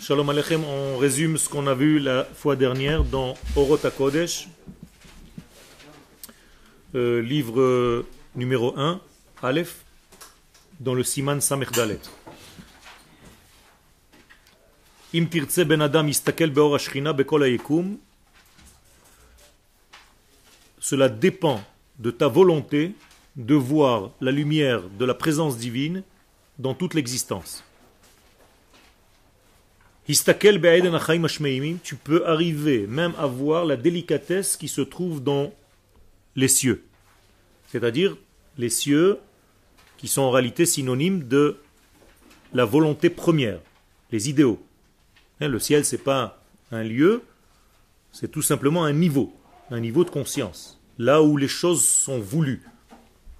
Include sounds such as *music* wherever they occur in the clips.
Shalom Alechem, on résume ce qu'on a vu la fois dernière dans Orot Kodesh, euh, livre numéro 1, Aleph, dans le Siman Samech Dalet. Im ben adam istakel beor ashchina bekol. Cela dépend de ta volonté de voir la lumière de la présence divine dans toute l'existence tu peux arriver même à voir la délicatesse qui se trouve dans les cieux. C'est-à-dire les cieux qui sont en réalité synonymes de la volonté première, les idéaux. Hein, Le ciel, c'est pas un lieu, c'est tout simplement un niveau, un niveau de conscience, là où les choses sont voulues,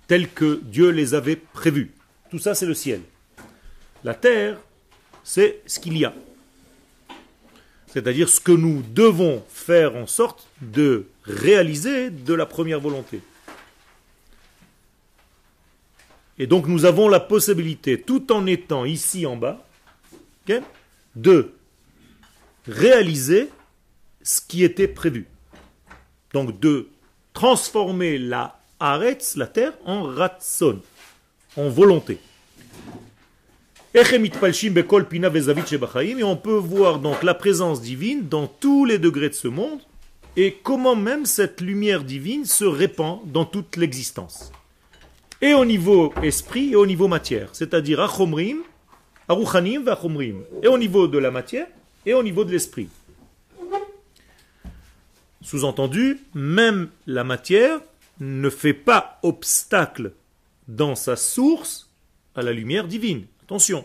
telles que Dieu les avait prévues. Tout ça, c'est le ciel. La terre, c'est ce qu'il y a. C'est-à-dire ce que nous devons faire en sorte de réaliser de la première volonté. Et donc nous avons la possibilité, tout en étant ici en bas, de réaliser ce qui était prévu. Donc de transformer la aretz, la terre, en ratson, en volonté. Et on peut voir donc la présence divine dans tous les degrés de ce monde et comment même cette lumière divine se répand dans toute l'existence. Et au niveau esprit et au niveau matière, c'est-à-dire achomrim, aruchanim vachomrim, et au niveau de la matière et au niveau de l'esprit. Sous-entendu, même la matière ne fait pas obstacle dans sa source à la lumière divine. Attention,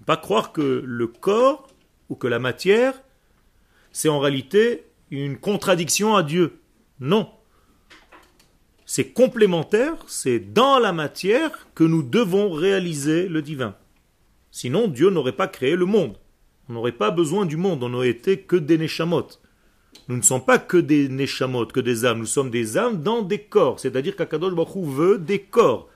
ne pas croire que le corps ou que la matière, c'est en réalité une contradiction à Dieu. Non. C'est complémentaire, c'est dans la matière que nous devons réaliser le divin. Sinon, Dieu n'aurait pas créé le monde. On n'aurait pas besoin du monde, on n'aurait été que des neshamot. Nous ne sommes pas que des neshamot, que des âmes, nous sommes des âmes dans des corps. C'est-à-dire qu'Akadosh Baruch veut des corps.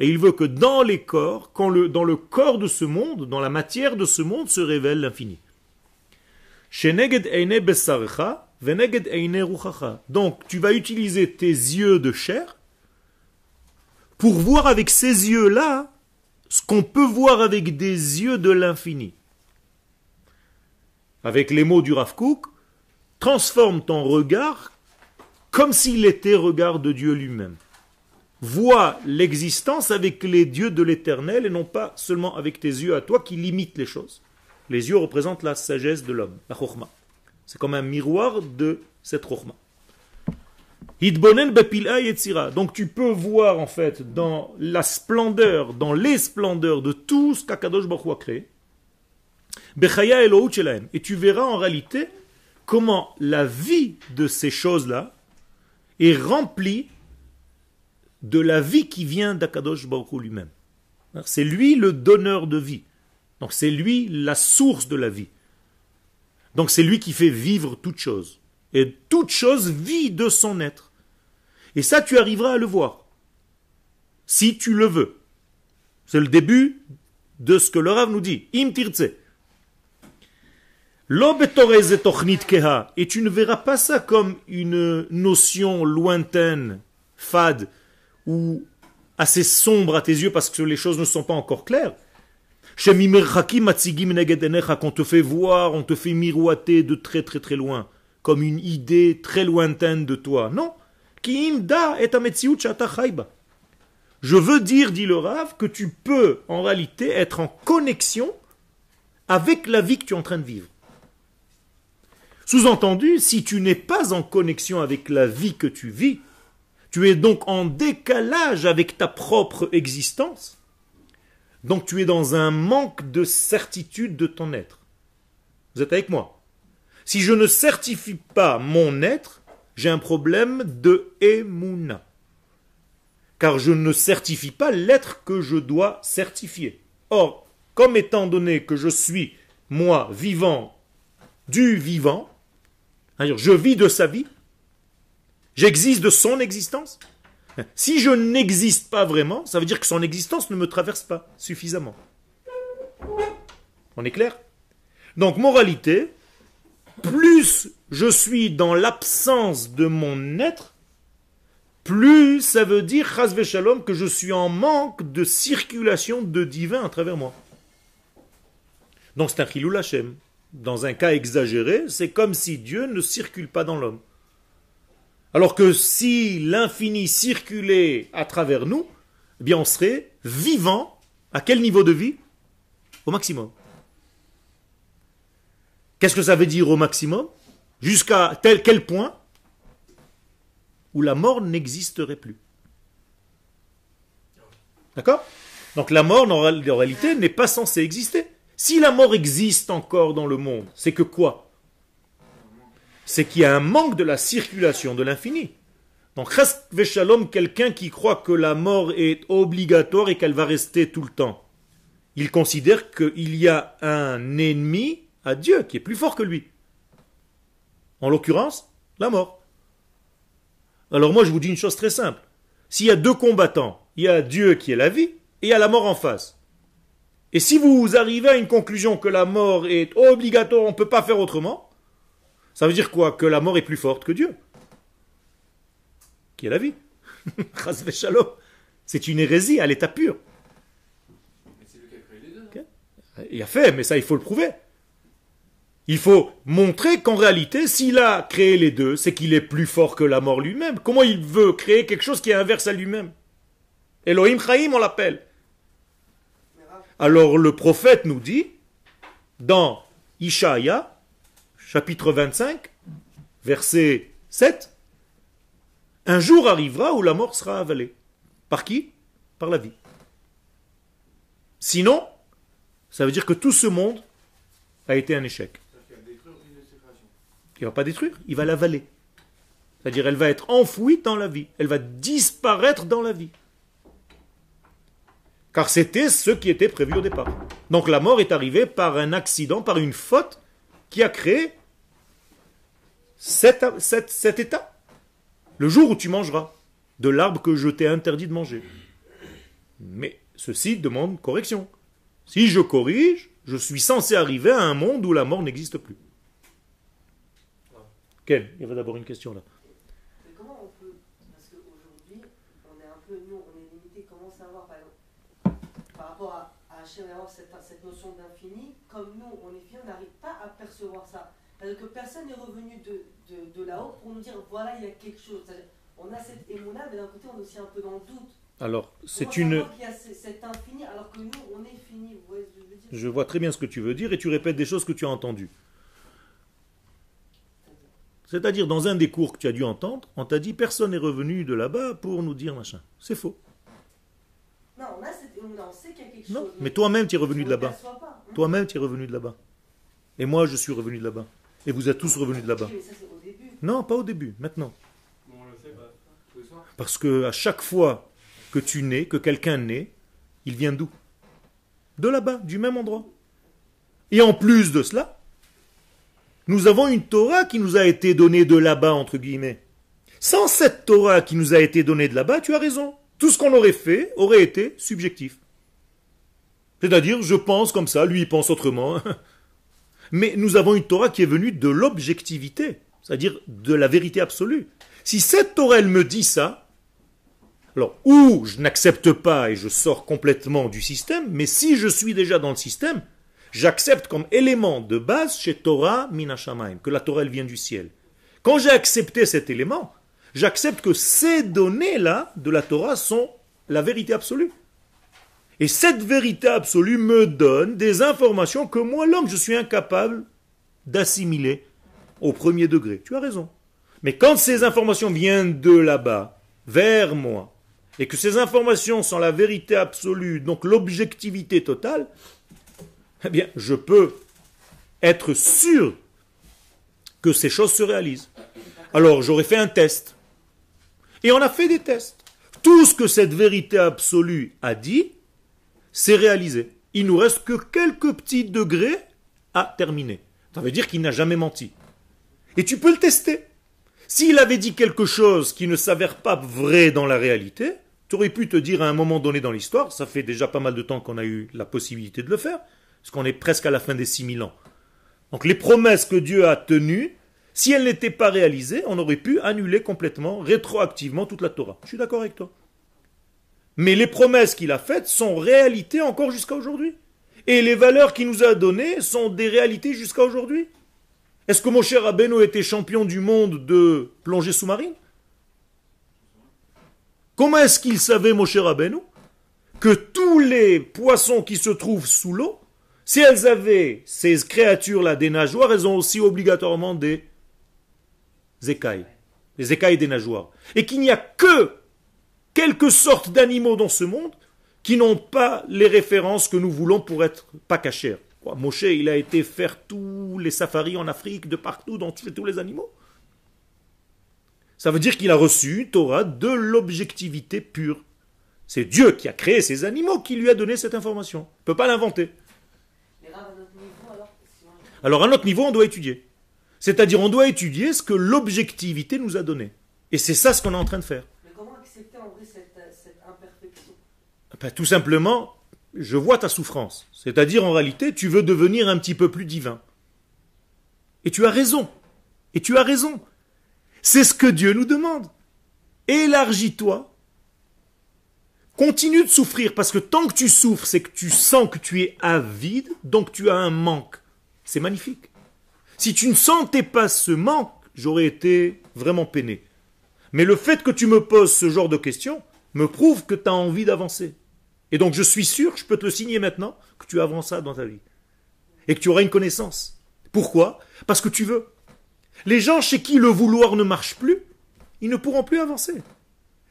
Et il veut que dans les corps, dans le corps de ce monde, dans la matière de ce monde, se révèle l'infini. Donc, tu vas utiliser tes yeux de chair pour voir avec ces yeux-là ce qu'on peut voir avec des yeux de l'infini. Avec les mots du Rav transforme ton regard comme s'il était regard de Dieu lui-même vois l'existence avec les dieux de l'éternel et non pas seulement avec tes yeux à toi qui limitent les choses. Les yeux représentent la sagesse de l'homme, la chokma. C'est comme un miroir de cette chokma. Donc tu peux voir en fait dans la splendeur, dans les splendeurs de tout ce qu'Akadosh Baruch a créé. Et tu verras en réalité comment la vie de ces choses-là est remplie de la vie qui vient d'Akadosh Baruch lui-même. C'est lui le donneur de vie. Donc c'est lui la source de la vie. Donc c'est lui qui fait vivre toute chose. Et toute chose vit de son être. Et ça, tu arriveras à le voir. Si tu le veux. C'est le début de ce que le Rav nous dit. Im. Et tu ne verras pas ça comme une notion lointaine, fade, ou assez sombre à tes yeux parce que les choses ne sont pas encore claires. Quand on te fait voir, on te fait miroiter de très très très loin, comme une idée très lointaine de toi. Non. Je veux dire, dit le Rav, que tu peux en réalité être en connexion avec la vie que tu es en train de vivre. Sous-entendu, si tu n'es pas en connexion avec la vie que tu vis, tu es donc en décalage avec ta propre existence. Donc tu es dans un manque de certitude de ton être. Vous êtes avec moi Si je ne certifie pas mon être, j'ai un problème de émouna. Car je ne certifie pas l'être que je dois certifier. Or, comme étant donné que je suis, moi, vivant, du vivant, je vis de sa vie, J'existe de son existence? Si je n'existe pas vraiment, ça veut dire que son existence ne me traverse pas suffisamment. On est clair? Donc, moralité, plus je suis dans l'absence de mon être, plus ça veut dire, shalom, que je suis en manque de circulation de divin à travers moi. Donc c'est un chilou Hashem. Dans un cas exagéré, c'est comme si Dieu ne circule pas dans l'homme. Alors que si l'infini circulait à travers nous, eh bien on serait vivant. À quel niveau de vie? Au maximum. Qu'est-ce que ça veut dire au maximum? Jusqu'à tel quel point? Où la mort n'existerait plus. D'accord? Donc la mort, en réalité, n'est pas censée exister. Si la mort existe encore dans le monde, c'est que quoi? C'est qu'il y a un manque de la circulation de l'infini. Donc, Shalom, quelqu'un qui croit que la mort est obligatoire et qu'elle va rester tout le temps, il considère qu'il y a un ennemi à Dieu qui est plus fort que lui. En l'occurrence, la mort. Alors moi, je vous dis une chose très simple. S'il y a deux combattants, il y a Dieu qui est la vie et il y a la mort en face. Et si vous arrivez à une conclusion que la mort est obligatoire, on ne peut pas faire autrement, ça veut dire quoi? Que la mort est plus forte que Dieu, qui est la vie? *laughs* C'est une hérésie à l'état pur. Il a fait, mais ça, il faut le prouver. Il faut montrer qu'en réalité, s'il a créé les deux, c'est qu'il est plus fort que la mort lui-même. Comment il veut créer quelque chose qui est inverse à lui-même? Elohim Chaim, on l'appelle. Alors le prophète nous dit, dans Ishaïa, chapitre 25, verset 7, un jour arrivera où la mort sera avalée. Par qui? Par la vie. Sinon, ça veut dire que tout ce monde a été un échec. Il ne va pas détruire, il va l'avaler. C'est-à-dire elle va être enfouie dans la vie, elle va disparaître dans la vie car c'était ce qui était prévu au départ. Donc la mort est arrivée par un accident, par une faute qui a créé cet, état. Le jour où tu mangeras de l'arbre que je t'ai interdit de manger. Mais ceci demande correction. Si je corrige, je suis censé arriver à un monde où la mort n'existe plus. Quel Il y avait d'abord une question là. cette, notion d'infini, comme nous, on est fini, on n'arrive pas à percevoir ça. Parce que personne n'est revenu de, de, là-haut pour nous dire voilà, il y a quelque chose. On a cette émouna, mais d'un côté, on est aussi un peu dans le doute. Alors, c'est une. Il y a cet infini, alors que nous, on est fini. Vous voyez ce que je veux dire? Je vois très bien ce que tu veux dire et tu répètes des choses que tu as entendues. C'est-à-dire, dans un des cours que tu as dû entendre, on t'a dit personne n'est revenu de là-bas pour nous dire machin. C'est faux. Non, on, a cette... on sait qu'il y a quelque non, mais toi-même, tu es revenu de là-bas. Toi-même, tu es revenu de là-bas. Et moi, je suis revenu de là-bas. Et vous êtes tous revenus de là-bas. Non, pas au début, maintenant. Parce que à chaque fois que tu nais, que quelqu'un naît, il vient d'où? De là-bas, du même endroit. Et en plus de cela, nous avons une Torah qui nous a été donnée de là-bas, entre guillemets. Sans cette Torah qui nous a été donnée de là-bas, tu as raison. Tout ce qu'on aurait fait aurait été subjectif. C'est-à-dire, je pense comme ça, lui il pense autrement. *laughs* Mais nous avons une Torah qui est venue de l'objectivité, c'est-à-dire de la vérité absolue. Si cette Torah, me dit ça, alors, ou je n'accepte pas et je sors complètement du système, mais si je suis déjà dans le système, j'accepte comme élément de base chez Torah Minashamaim, que la Torah, vient du ciel. Quand j'ai accepté cet élément, j'accepte que ces données-là de la Torah sont la vérité absolue. Et cette vérité absolue me donne des informations que moi, l'homme, je suis incapable d'assimiler au premier degré. Tu as raison. Mais quand ces informations viennent de là-bas, vers moi, et que ces informations sont la vérité absolue, donc l'objectivité totale, eh bien, je peux être sûr que ces choses se réalisent. Alors, j'aurais fait un test. Et on a fait des tests. Tout ce que cette vérité absolue a dit, c'est réalisé. Il nous reste que quelques petits degrés à terminer. Ça veut dire qu'il n'a jamais menti. Et tu peux le tester. S'il avait dit quelque chose qui ne s'avère pas vrai dans la réalité, tu aurais pu te dire à un moment donné dans l'histoire, ça fait déjà pas mal de temps qu'on a eu la possibilité de le faire, parce qu'on est presque à la fin des 6000 ans. Donc les promesses que Dieu a tenues, si elles n'étaient pas réalisées, on aurait pu annuler complètement, rétroactivement toute la Torah. Je suis d'accord avec toi. Mais les promesses qu'il a faites sont réalités encore jusqu'à aujourd'hui. Et les valeurs qu'il nous a données sont des réalités jusqu'à aujourd'hui. Est-ce que mon cher Abeno était champion du monde de plongée sous-marine? Comment est-ce qu'il savait, mon cher Abeno, que tous les poissons qui se trouvent sous l'eau, si elles avaient, ces créatures-là, des nageoires, elles ont aussi obligatoirement des écailles. Les écailles des nageoires. Et qu'il n'y a que quelques sortes d'animaux dans ce monde qui n'ont pas les références que nous voulons pour être pas cachés. Moshe, il a été faire tous les safaris en Afrique, de partout, dans tous les animaux. Ça veut dire qu'il a reçu Torah de l'objectivité pure. C'est Dieu qui a créé ces animaux qui lui a donné cette information. Il ne peut pas l'inventer. Alors à notre niveau, on doit étudier. C'est-à-dire on doit étudier ce que l'objectivité nous a donné. Et c'est ça ce qu'on est en train de faire. Mais comment accepter en vrai ben, Tout simplement, je vois ta souffrance. C'est-à-dire en réalité, tu veux devenir un petit peu plus divin. Et tu as raison. Et tu as raison. C'est ce que Dieu nous demande. Élargis-toi. Continue de souffrir parce que tant que tu souffres, c'est que tu sens que tu es avide, donc tu as un manque. C'est magnifique. Si tu ne sentais pas ce manque, j'aurais été vraiment peiné. Mais le fait que tu me poses ce genre de questions me prouve que tu as envie d'avancer. Et donc je suis sûr, je peux te le signer maintenant, que tu avances dans ta vie. Et que tu auras une connaissance. Pourquoi? Parce que tu veux. Les gens chez qui le vouloir ne marche plus, ils ne pourront plus avancer.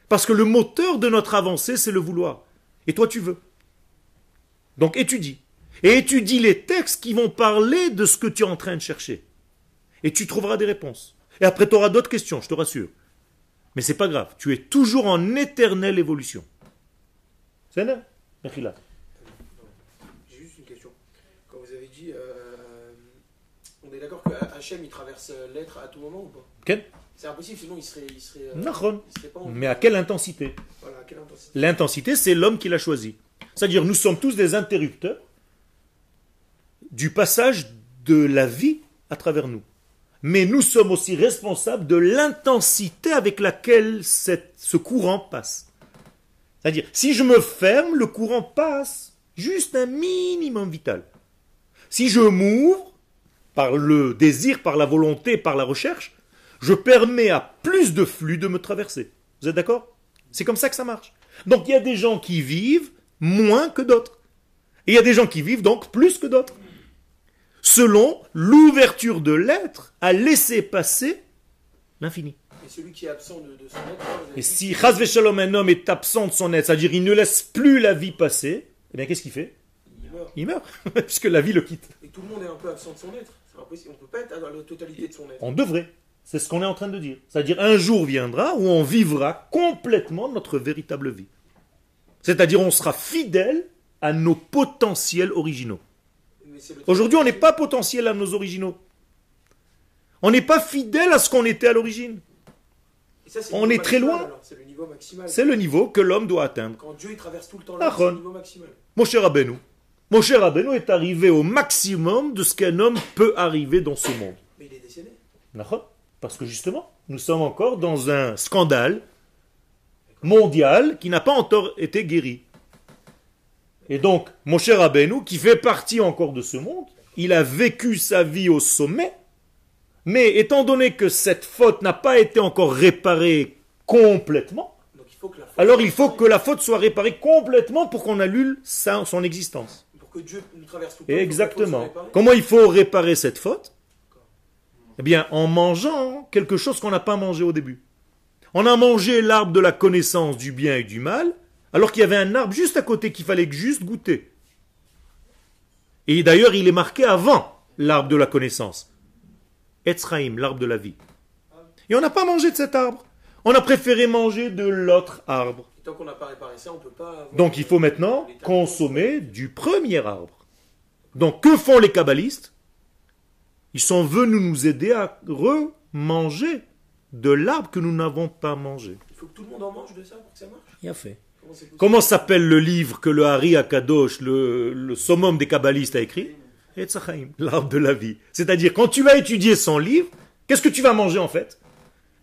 Parce que le moteur de notre avancée, c'est le vouloir. Et toi, tu veux. Donc étudie. Et étudie les textes qui vont parler de ce que tu es en train de chercher. Et tu trouveras des réponses. Et après, tu auras d'autres questions, je te rassure. Mais c'est pas grave. Tu es toujours en éternelle évolution. C'est là J'ai juste une question. Quand vous avez dit, euh, on est d'accord que Hachem il traverse l'être à tout moment ou pas? Quel? C'est impossible, sinon il serait. Il serait, euh, Mais à quelle intensité? L'intensité, c'est l'homme qui l'a choisi. C'est-à-dire, nous sommes tous des interrupteurs du passage de la vie à travers nous. Mais nous sommes aussi responsables de l'intensité avec laquelle ce courant passe. C'est-à-dire, si je me ferme, le courant passe juste un minimum vital. Si je m'ouvre, par le désir, par la volonté, par la recherche, je permets à plus de flux de me traverser. Vous êtes d'accord? C'est comme ça que ça marche. Donc il y a des gens qui vivent moins que d'autres. Et il y a des gens qui vivent donc plus que d'autres. Selon l'ouverture de l'être à laisser passer l'infini. Celui qui est absent de, son être. Et si Shalom, un homme est absent de son être, c'est-à-dire il ne laisse plus la vie passer, eh bien qu'est-ce qu'il fait? Il meurt. Il meurt, *laughs* puisque la vie le quitte. Et tout le monde est un peu absent de son être. On ne peut pas être dans la totalité de son être. On devrait. C'est ce qu'on est en train de dire. C'est-à-dire un jour viendra où on vivra complètement notre véritable vie. C'est-à-dire on sera fidèle à nos potentiels originaux. Aujourd'hui, on n'est pas potentiel à nos originaux. On n'est pas fidèle à ce qu'on était à l'origine. On est très loin. C'est le, niveau que l'homme doit atteindre. Quand Dieu traverse tout le temps c'est le niveau maximal. Mon cher Abenou. Mon cher Abenou est arrivé au maximum de ce qu'un homme peut arriver dans ce monde. Mais il est décédé. Parce que justement, nous sommes encore dans un scandale mondial qui n'a pas encore été guéri. Et donc, mon cher Abenou, qui fait partie encore de ce monde, il a vécu sa vie au sommet, mais étant donné que cette faute n'a pas été encore réparée complètement, alors il faut que la faute soit réparée complètement pour qu'on annule son existence. Pour que Dieu nous traverse tout Exactement. Comment il faut réparer cette faute eh bien, en mangeant quelque chose qu'on n'a pas mangé au début. On a mangé l'arbre de la connaissance du bien et du mal, alors qu'il y avait un arbre juste à côté qu'il fallait juste goûter. Et d'ailleurs, il est marqué avant l'arbre de la connaissance. Etzraïm, l'arbre de la vie. Et on n'a pas mangé de cet arbre. On a préféré manger de l'autre arbre. Donc il faut maintenant consommer du premier arbre. Donc que font les kabbalistes? Ils sont venus nous aider à remanger de l'arbre que nous n'avons pas mangé. Il faut que tout le monde en mange de ça pour que ça marche? Il a fait. Comment s'appelle le livre que le Hari Akadosh, le, le summum des kabbalistes, a écrit? L'arbre de la vie. C'est-à-dire, quand tu vas étudier son livre, qu'est-ce que tu vas manger en fait?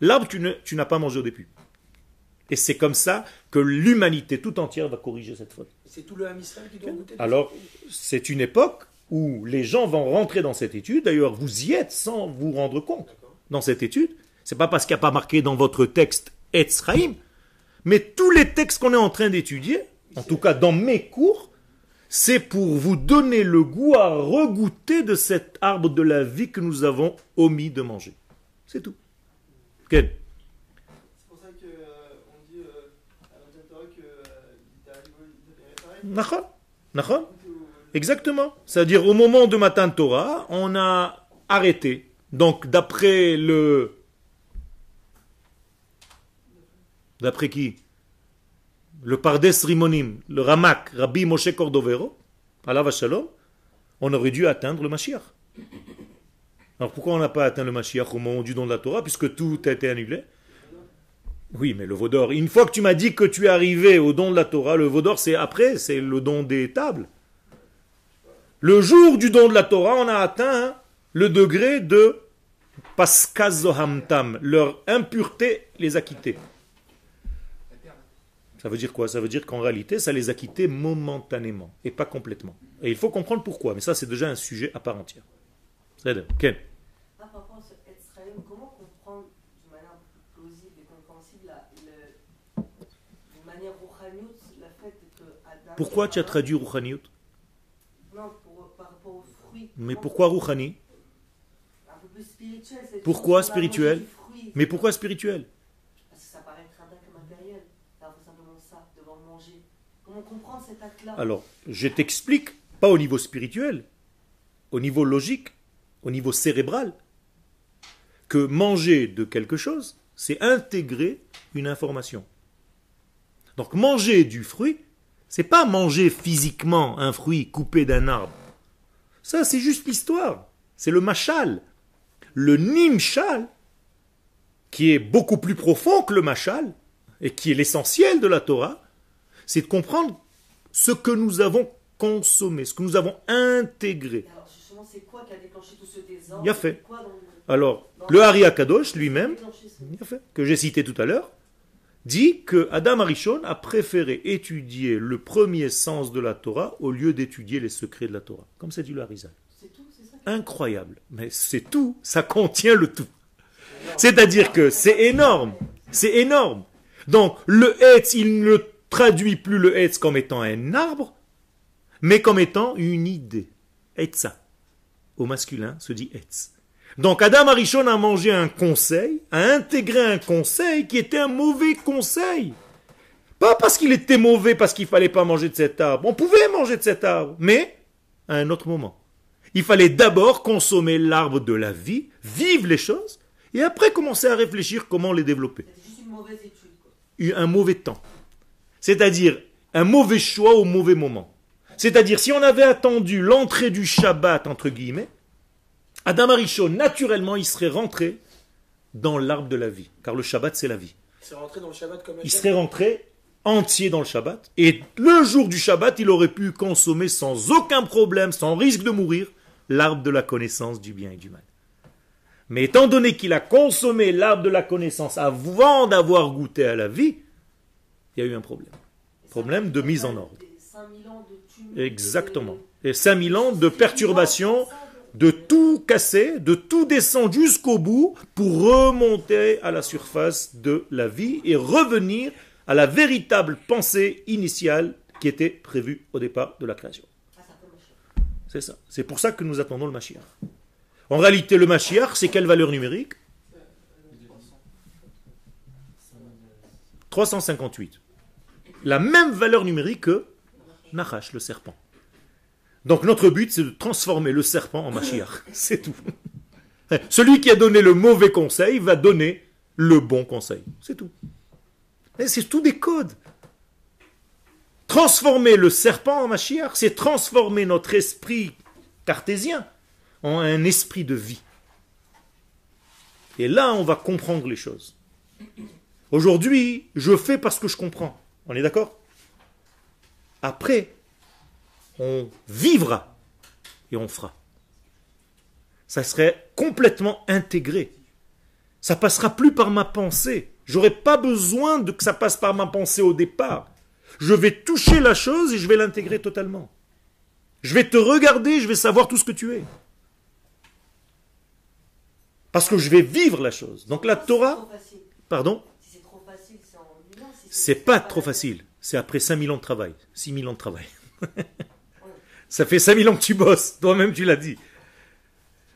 L'arbre, tu ne- tu n'as pas mangé au début. Et c'est comme ça que l'humanité tout entière va corriger cette faute. C'est tout le qui doit goûter Alors, c'est une époque où les gens vont rentrer dans cette étude. D'ailleurs, vous y êtes sans vous rendre compte D'accord. dans cette étude. C'est pas parce qu'il n'y a pas marqué dans votre texte Etzraïm, mais tous les textes qu'on est en train d'étudier, en tout cas dans mes cours, c'est pour vous donner le goût à regoûter de cet arbre de la vie que nous avons omis de manger. C'est tout. Ken C'est pour ça qu'on dit euh, à que euh, Nachon Exactement. C'est-à-dire au moment de Matan Torah, on a arrêté. Donc d'après le... D'après qui? Le Pardes Rimonim, le Ramak, Rabbi Moshe Cordovero, Allah Shalom, on aurait dû atteindre le Mashiach. Alors pourquoi on n'a pas atteint le Mashiach au moment du don de la Torah, puisque tout a été annulé? Oui, mais le Vaudor, une fois que tu m'as dit que tu es arrivé au don de la Torah, le Vaudor c'est après, c'est le don des tables. Le jour du don de la Torah, on a atteint le degré de Paskazohamtam. Leur impureté les a quittés. Ça veut dire quoi? Ça veut dire qu'en réalité, ça les a quittés momentanément et pas complètement. Et il faut comprendre pourquoi, mais ça c'est déjà un sujet à part entière. C'est Ken Ah, par comment comprendre de manière plausible et compréhensible manière rouhaniout, le fait que Adam. Pourquoi tu as traduit Rouhaniut Non, pour, par rapport aux fruits. Mais pourquoi Rouhani Un peu plus spirituel. Pourquoi spirituel? Mais pourquoi spirituel Parce que ça paraît très que matériel. D'avoir simplement ça, devoir manger. Comment Alors, je t'explique, pas au niveau spirituel, au niveau logique, au niveau cérébral, que manger de quelque chose, c'est intégrer une information. Donc manger du fruit, c'est pas manger physiquement un fruit coupé d'un arbre. Ça, c'est juste l'histoire. C'est le machal. Le nimshal, qui est beaucoup plus profond que le machal, et qui est l'essentiel de la Torah, c'est de comprendre ce que nous avons consommé, ce que nous avons intégré. Alors, justement, c'est quoi qui a déclenché tout ce désordre? Il a fait. Quoi dans Alors, le Hari Akadosh lui-même, que j'ai cité tout à l'heure, dit que Adam Arishon a préféré étudier le premier sens de la Torah au lieu d'étudier les secrets de la Torah. Comme c'est dit le Harizal. C'est tout, c'est ça? Incroyable. Mais c'est tout, ça contient le tout. C'est-à-dire que c'est énorme. C'est énorme. Donc, le Hetz, il ne traduit plus le Hetz comme étant un arbre, mais comme étant une idée. Hetza. Au masculin se dit Hetz. Donc, Adam Arishon a mangé un conseil, a intégré un conseil qui était un mauvais conseil. Pas parce qu'il était mauvais, parce qu'il fallait pas manger de cet arbre. On pouvait manger de cet arbre, mais à un autre moment. Il fallait d'abord consommer l'arbre de la vie, vivre les choses, et après commencer à réfléchir comment les développer. Juste une mauvaise étude. Quoi. Un mauvais temps. C'est-à-dire un mauvais choix au mauvais moment. C'est-à-dire si on avait attendu l'entrée du Shabbat, entre guillemets, Adam Arishon, naturellement, il serait rentré dans l'arbre de la vie. Car le Shabbat, c'est la vie. Il s'est rentré dans le Shabbat comme un Il serait rentré entier dans le Shabbat. Et le jour du Shabbat, il aurait pu consommer sans aucun problème, sans risque de mourir, l'arbre de la connaissance du bien et du mal. Mais étant donné qu'il a consommé l'arbre de la connaissance avant d'avoir goûté à la vie, il y a eu un problème. Problème de mise en ordre. des 5000 ans de tumulte, Exactement. de- Et 5000 ans de perturbation, de tout casser, de tout descendre jusqu'au bout pour remonter à la surface de la vie et revenir à la véritable pensée initiale qui était prévue au départ de la création. Ah. C'est ça. C'est pour ça que nous attendons le Mashiach. En réalité, le Mashiach, c'est quelle valeur numérique? 358. La même valeur numérique que Nachash, le serpent. Donc notre but, c'est de transformer le serpent en Mashiach. *laughs* C'est tout. Celui qui a donné le mauvais conseil va donner le bon conseil. C'est tout. C'est tout des codes. Transformer le serpent en Mashiach, c'est transformer notre esprit cartésien en un esprit de vie. Et là, on va comprendre les choses. Aujourd'hui, je fais parce que je comprends. On est d'accord? Après, on vivra et on fera. Ça serait complètement intégré. Ça passera plus par ma pensée. J'aurais pas besoin de que ça passe par ma pensée au départ. Je vais toucher la chose et je vais l'intégrer totalement. Je vais te regarder, je vais savoir tout ce que tu es. Parce que je vais vivre la chose. Donc la Torah, pardon, Si c'est trop facile, c'est en une an. Si c'est pas trop facile. C'est après 5000 ans de travail, 6000 ans de travail. *laughs* Ça fait 5000 ans que tu bosses, toi-même tu l'as dit.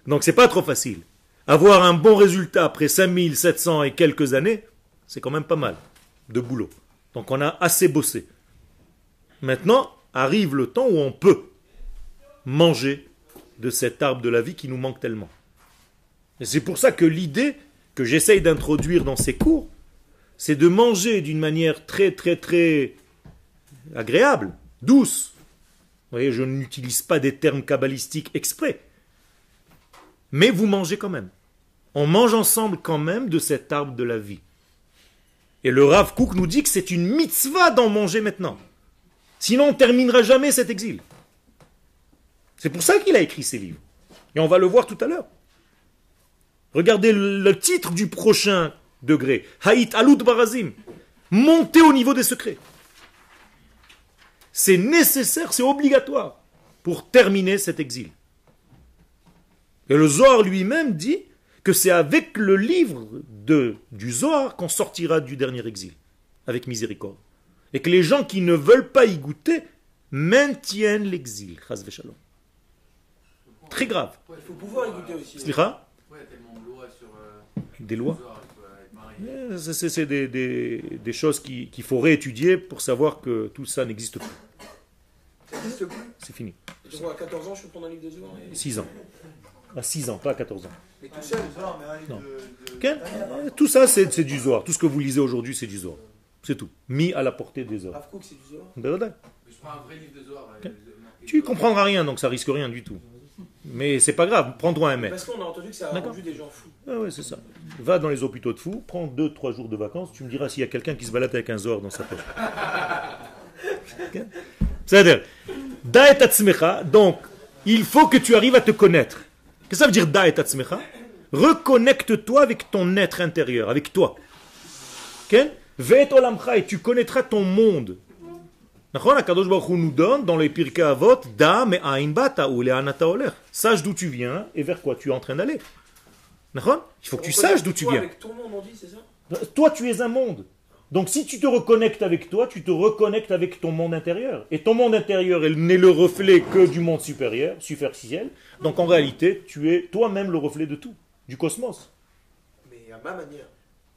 Donc c'est pas trop facile. Avoir un bon résultat après 5700 et quelques années, c'est quand même pas mal de boulot. Donc on a assez bossé. Maintenant arrive le temps où on peut manger de cet arbre de la vie qui nous manque tellement. Et c'est pour ça que l'idée que j'essaye d'introduire dans ces cours, c'est de manger d'une manière très très très agréable, douce. Vous voyez, je n'utilise pas des termes kabbalistiques exprès. Mais vous mangez quand même. On mange ensemble quand même de cet arbre de la vie. Et le Rav Kook nous dit que c'est une mitzvah d'en manger maintenant. Sinon, on ne terminera jamais cet exil. C'est pour ça qu'il a écrit ces livres. Et on va le voir tout à l'heure. Regardez le titre du prochain degré. Haït Alut Barazim. Monter au niveau des secrets. C'est nécessaire, c'est obligatoire pour terminer cet exil. Et le Zohar lui-même dit que c'est avec le livre de, du Zohar qu'on sortira du dernier exil, avec miséricorde. Et que les gens qui ne veulent pas y goûter maintiennent l'exil. Très grave. Il faut pouvoir y goûter aussi. Slicha Ouais, tellement de lois sur. euh, Des lois C'est c'est- c'est des, des- des choses qui- qu'il faut réétudier pour savoir que tout ça n'existe plus. Ça n'existe plus. C'est fini. Je vois, à 14 ans, je peux prendre un livre de Zohar. et- 6 ans. À 6 ans, pas à 14 ans. Mais tout seul. Non. Quel? Eh, Tout ça, c'est du Zohar. Tout ce que vous lisez aujourd'hui, c'est du Zohar. C'est tout. Mis à la portée des hommes. C'est du Zohar. Ben je prends un vrai livre de Zohar. euh, Tu comprendras rien, donc ça risque rien du tout. Mais c'est pas grave, prends-toi un maître. Parce qu'on a entendu que ça a rendu des gens fous. Ah ouais, c'est ça. Va dans les hôpitaux de fous, prends 2-3 jours de vacances, tu me diras s'il y a quelqu'un qui se balade avec un Zohar dans sa poche. *laughs* C'est-à-dire, da et atzmecha, donc, il faut que tu arrives à te connaître. Qu'est-ce que ça veut dire da et atzmecha Reconnecte-toi avec ton être intérieur, avec toi. Et tu connaîtras ton monde. Akadosh Baruch Hu nous donne dans les Pirkei Avot, da me ain bata ou le'an ata oler. Sache d'où tu viens et vers quoi tu es en train d'aller. Il faut que tu saches d'où tu viens. Avec tout le monde, on dit, c'est ça? Toi, tu es un monde. Donc, si tu te reconnectes avec toi, tu te reconnectes avec ton monde intérieur. Et ton monde intérieur, n'est le reflet que du monde supérieur, superficiel. Donc, en réalité, tu es toi-même le reflet de tout, du cosmos. Mais à ma manière.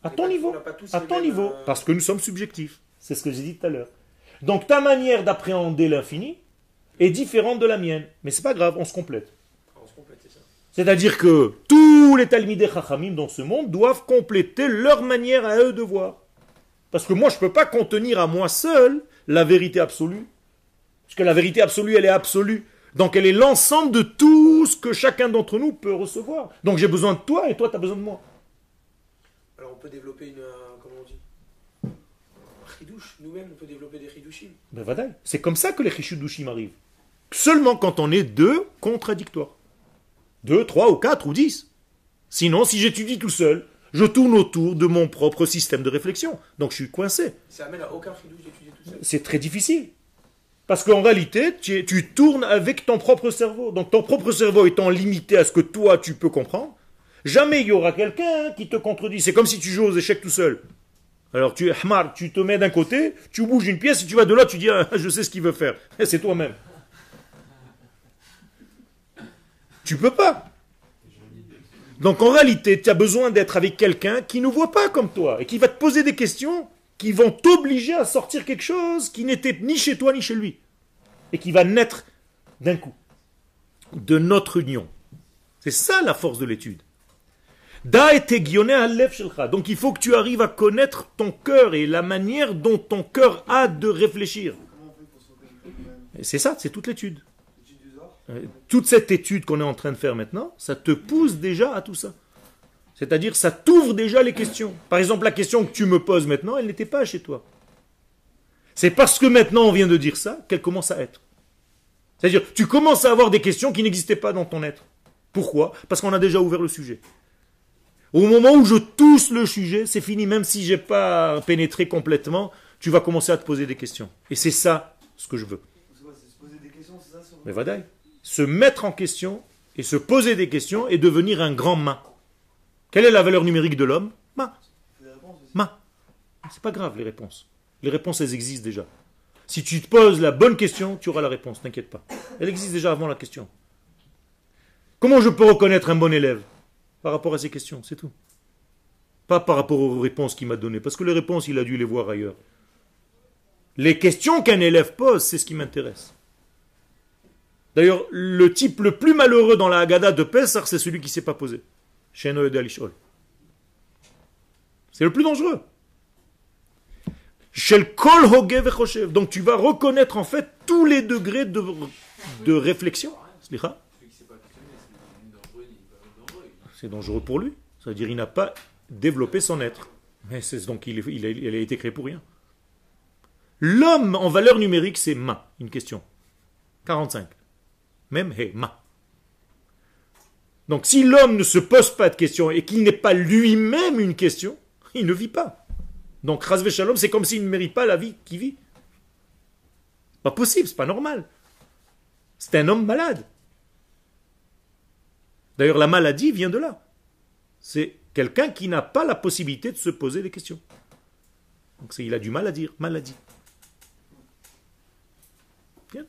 À On ton n'a pas- niveau. À ton niveau. euh, Parce que nous sommes subjectifs. C'est ce que j'ai dit tout à l'heure. Donc, ta manière d'appréhender l'infini est différente de la mienne. Mais c'est pas grave, on se complète. On se complète, c'est ça. C'est-à-dire que tous les Talmidei Chachamim dans ce monde doivent compléter leur manière à eux de voir. Parce que moi, je ne peux pas contenir à moi seul la vérité absolue. Parce que la vérité absolue, elle est absolue. Donc elle est l'ensemble de tout ce que chacun d'entre nous peut recevoir. Donc j'ai besoin de toi et toi, tu as besoin de moi. Alors on peut développer une. euh, comment on dit Un Nous-mêmes, on peut développer des chidouchim. Ben voilà. C'est comme ça que les Chishudushim arrivent. Seulement quand on est deux contradictoires. Deux, trois ou quatre ou dix. Sinon, si j'étudie tout seul, je tourne autour de mon propre système de réflexion. Donc je suis coincé. Ça amène à aucun d'étudier tout seul. C'est très difficile. Parce qu'en réalité, tu, tu tournes avec ton propre cerveau. Donc ton propre cerveau étant limité à ce que toi tu peux comprendre, jamais il y aura quelqu'un qui te contredit. C'est comme si tu joues aux échecs tout seul. Alors tu es tu te mets d'un côté, tu bouges une pièce, et tu vas de l'autre, tu dis ah, je sais ce qu'il veut faire. Et C'est toi-même. Tu peux pas. Donc en réalité, tu as besoin d'être avec quelqu'un qui ne voit pas comme toi et qui va te poser des questions qui vont t'obliger à sortir quelque chose qui n'était ni chez toi ni chez lui et qui va naître d'un coup de notre union. C'est ça la force de l'étude. Da et tegioné alev shelcha. Donc il faut que tu arrives à connaître ton cœur et la manière dont ton cœur a de réfléchir. C'est ça, c'est toute l'étude. Euh, Toute cette étude qu'on est en train de faire maintenant, ça te pousse déjà à tout ça. C'est-à-dire, ça t'ouvre déjà les questions. Par exemple, la question que tu me poses maintenant, elle n'était pas chez toi. C'est parce que maintenant on vient de dire ça qu'elle commence à être. C'est-à-dire, tu commences à avoir des questions qui n'existaient pas dans ton être. Pourquoi? Parce qu'on a déjà ouvert le sujet. Au moment où je touche le sujet, c'est fini, même si j'ai pas pénétré complètement, tu vas commencer à te poser des questions. Et c'est ça ce que je veux. Se poser des. Se mettre en question et se poser des questions et devenir un grand main. Quelle est la valeur numérique de l'homme? Ma. Ma. C'est pas grave les réponses. Les réponses, elles existent déjà. Si tu te poses la bonne question, tu auras la réponse, t'inquiète pas. Elle existe déjà avant la question. Comment je peux reconnaître un bon élève? Par rapport à ces questions, c'est tout. Pas par rapport aux réponses qu'il m'a données, parce que les réponses, il a dû les voir ailleurs. Les questions qu'un élève pose, c'est ce qui m'intéresse. D'ailleurs, le type le plus malheureux dans la Haggadah de Pessah, c'est celui qui ne s'est pas posé. C'est le plus dangereux. Donc tu vas reconnaître en fait tous les degrés de, de réflexion. Slicha. Celui qui s'est pas questionné, c'est ni dangereux ni pas dangereux. C'est dangereux pour lui. Ça veut dire qu'il n'a pas développé son être. Mais c'est donc il, a, été créé pour rien. L'homme en valeur numérique, c'est ma. Une question. 45. Même he, ma. Donc si l'homme ne se pose pas de questions et qu'il n'est pas lui-même une question, il ne vit pas. Donc Razvé Shalom, c'est comme s'il ne mérite pas la vie qu'il vit. Pas possible, c'est pas normal. C'est un homme malade. D'ailleurs, la maladie vient de là. C'est quelqu'un qui n'a pas la possibilité de se poser des questions. Donc il a du mal à dire maladie. Bien.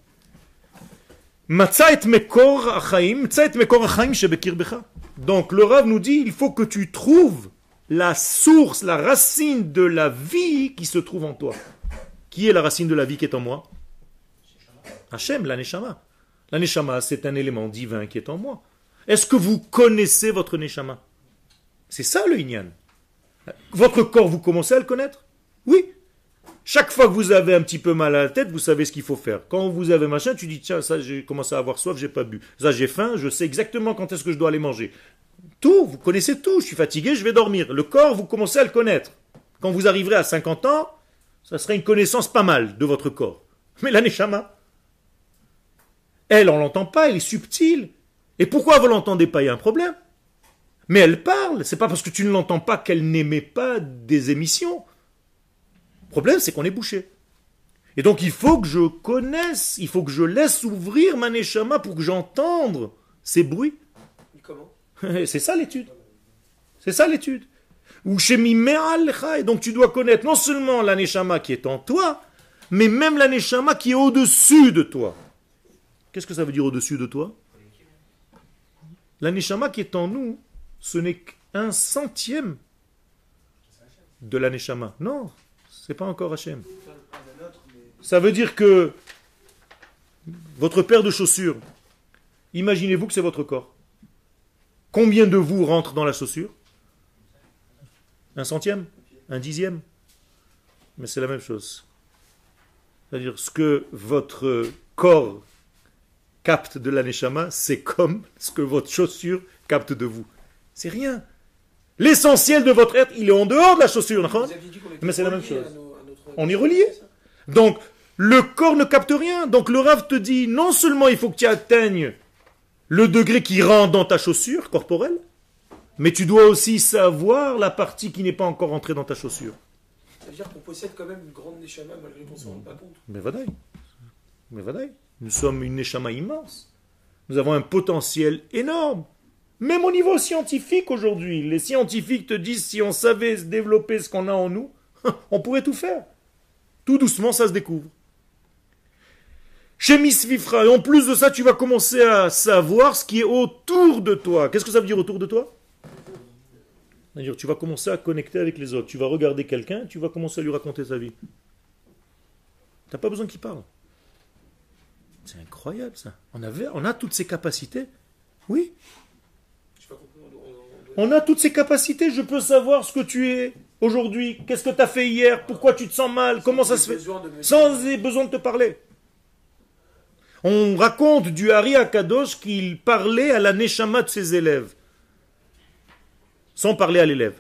Donc le Rav nous dit, il faut que tu trouves la source, la racine de la vie qui se trouve en toi. Qui est la racine de la vie qui est en moi? Hachem, la neshama. La neshama, c'est un élément divin qui est en moi. Est-ce que vous connaissez votre neshama? C'est ça le inyan. Votre corps, vous commencez à le connaître? Oui. Chaque fois que vous avez un petit peu mal à la tête, vous savez ce qu'il faut faire. Quand vous avez machin, tu dis tiens, ça j'ai commencé à avoir soif, j'ai pas bu. Ça j'ai faim, je sais exactement quand est-ce que je dois aller manger. Tout, vous connaissez tout. Je suis fatigué, je vais dormir. Le corps, vous commencez à le connaître. Quand vous arriverez à 50 ans, ça serait une connaissance pas mal de votre corps. Mais la neshama, elle, on l'entend pas, elle est subtile. Et pourquoi vous l'entendez pas? Il y a un problème. Mais elle parle. C'est pas parce que tu ne l'entends pas qu'elle n'émet pas des émissions. Le problème, c'est qu'on est bouché. Et donc, il faut que je connaisse, il faut que je laisse ouvrir ma neshama pour que j'entende ces bruits. Comment? *laughs* C'est ça l'étude. C'est ça l'étude. Ou chez Et donc, tu dois connaître non seulement la neshama qui est en toi, mais même la neshama qui est au-dessus de toi. Qu'est-ce que ça veut dire au-dessus de toi? La neshama qui est en nous, ce n'est qu'un centième de la neshama. Non, c'est pas encore Hachem. Ça veut dire que votre paire de chaussures, imaginez-vous que c'est votre corps. Combien de vous rentre dans la chaussure? Un centième? Un dixième? Mais c'est la même chose. C'est-à-dire ce que votre corps capte de l'aneshama, c'est comme ce que votre chaussure capte de vous. C'est rien. L'essentiel de votre être, il est en dehors de la chaussure. Mais c'est la même chose. On est relié. Donc, le corps ne capte rien. Donc, le Rav te dit, non seulement il faut que tu atteignes le degré qui rentre dans ta chaussure corporelle, mais tu dois aussi savoir la partie qui n'est pas encore entrée dans ta chaussure. Ça veut dire qu'on possède quand même une grande neshama malgré qu'on ne s'en rende pas compte. Mais vadaï. Mais vadaï. Nous sommes une neshama immense. Nous avons un potentiel énorme. Même au niveau scientifique aujourd'hui, les scientifiques te disent si on savait se développer ce qu'on a en nous, *laughs* on pourrait tout faire. Tout doucement, ça se découvre. Chez Miss Vifra, en plus de ça, tu vas commencer à savoir ce qui est autour de toi. Qu'est-ce que ça veut dire autour de toi? C'est-à-dire, tu vas commencer à connecter avec les autres. Tu vas regarder quelqu'un, tu vas commencer à lui raconter sa vie. T'as pas besoin qu'il parle. C'est incroyable ça. On, avait, on a toutes ces capacités. Oui, on a toutes ces capacités. Je peux savoir ce que tu es aujourd'hui. Qu'est-ce que tu as fait hier? Pourquoi tu te sens mal? Comment ça se fait? Sans besoin de te parler. On raconte du Hari Akadosh qu'il parlait à la Neshama de ses élèves. Sans parler à l'élève.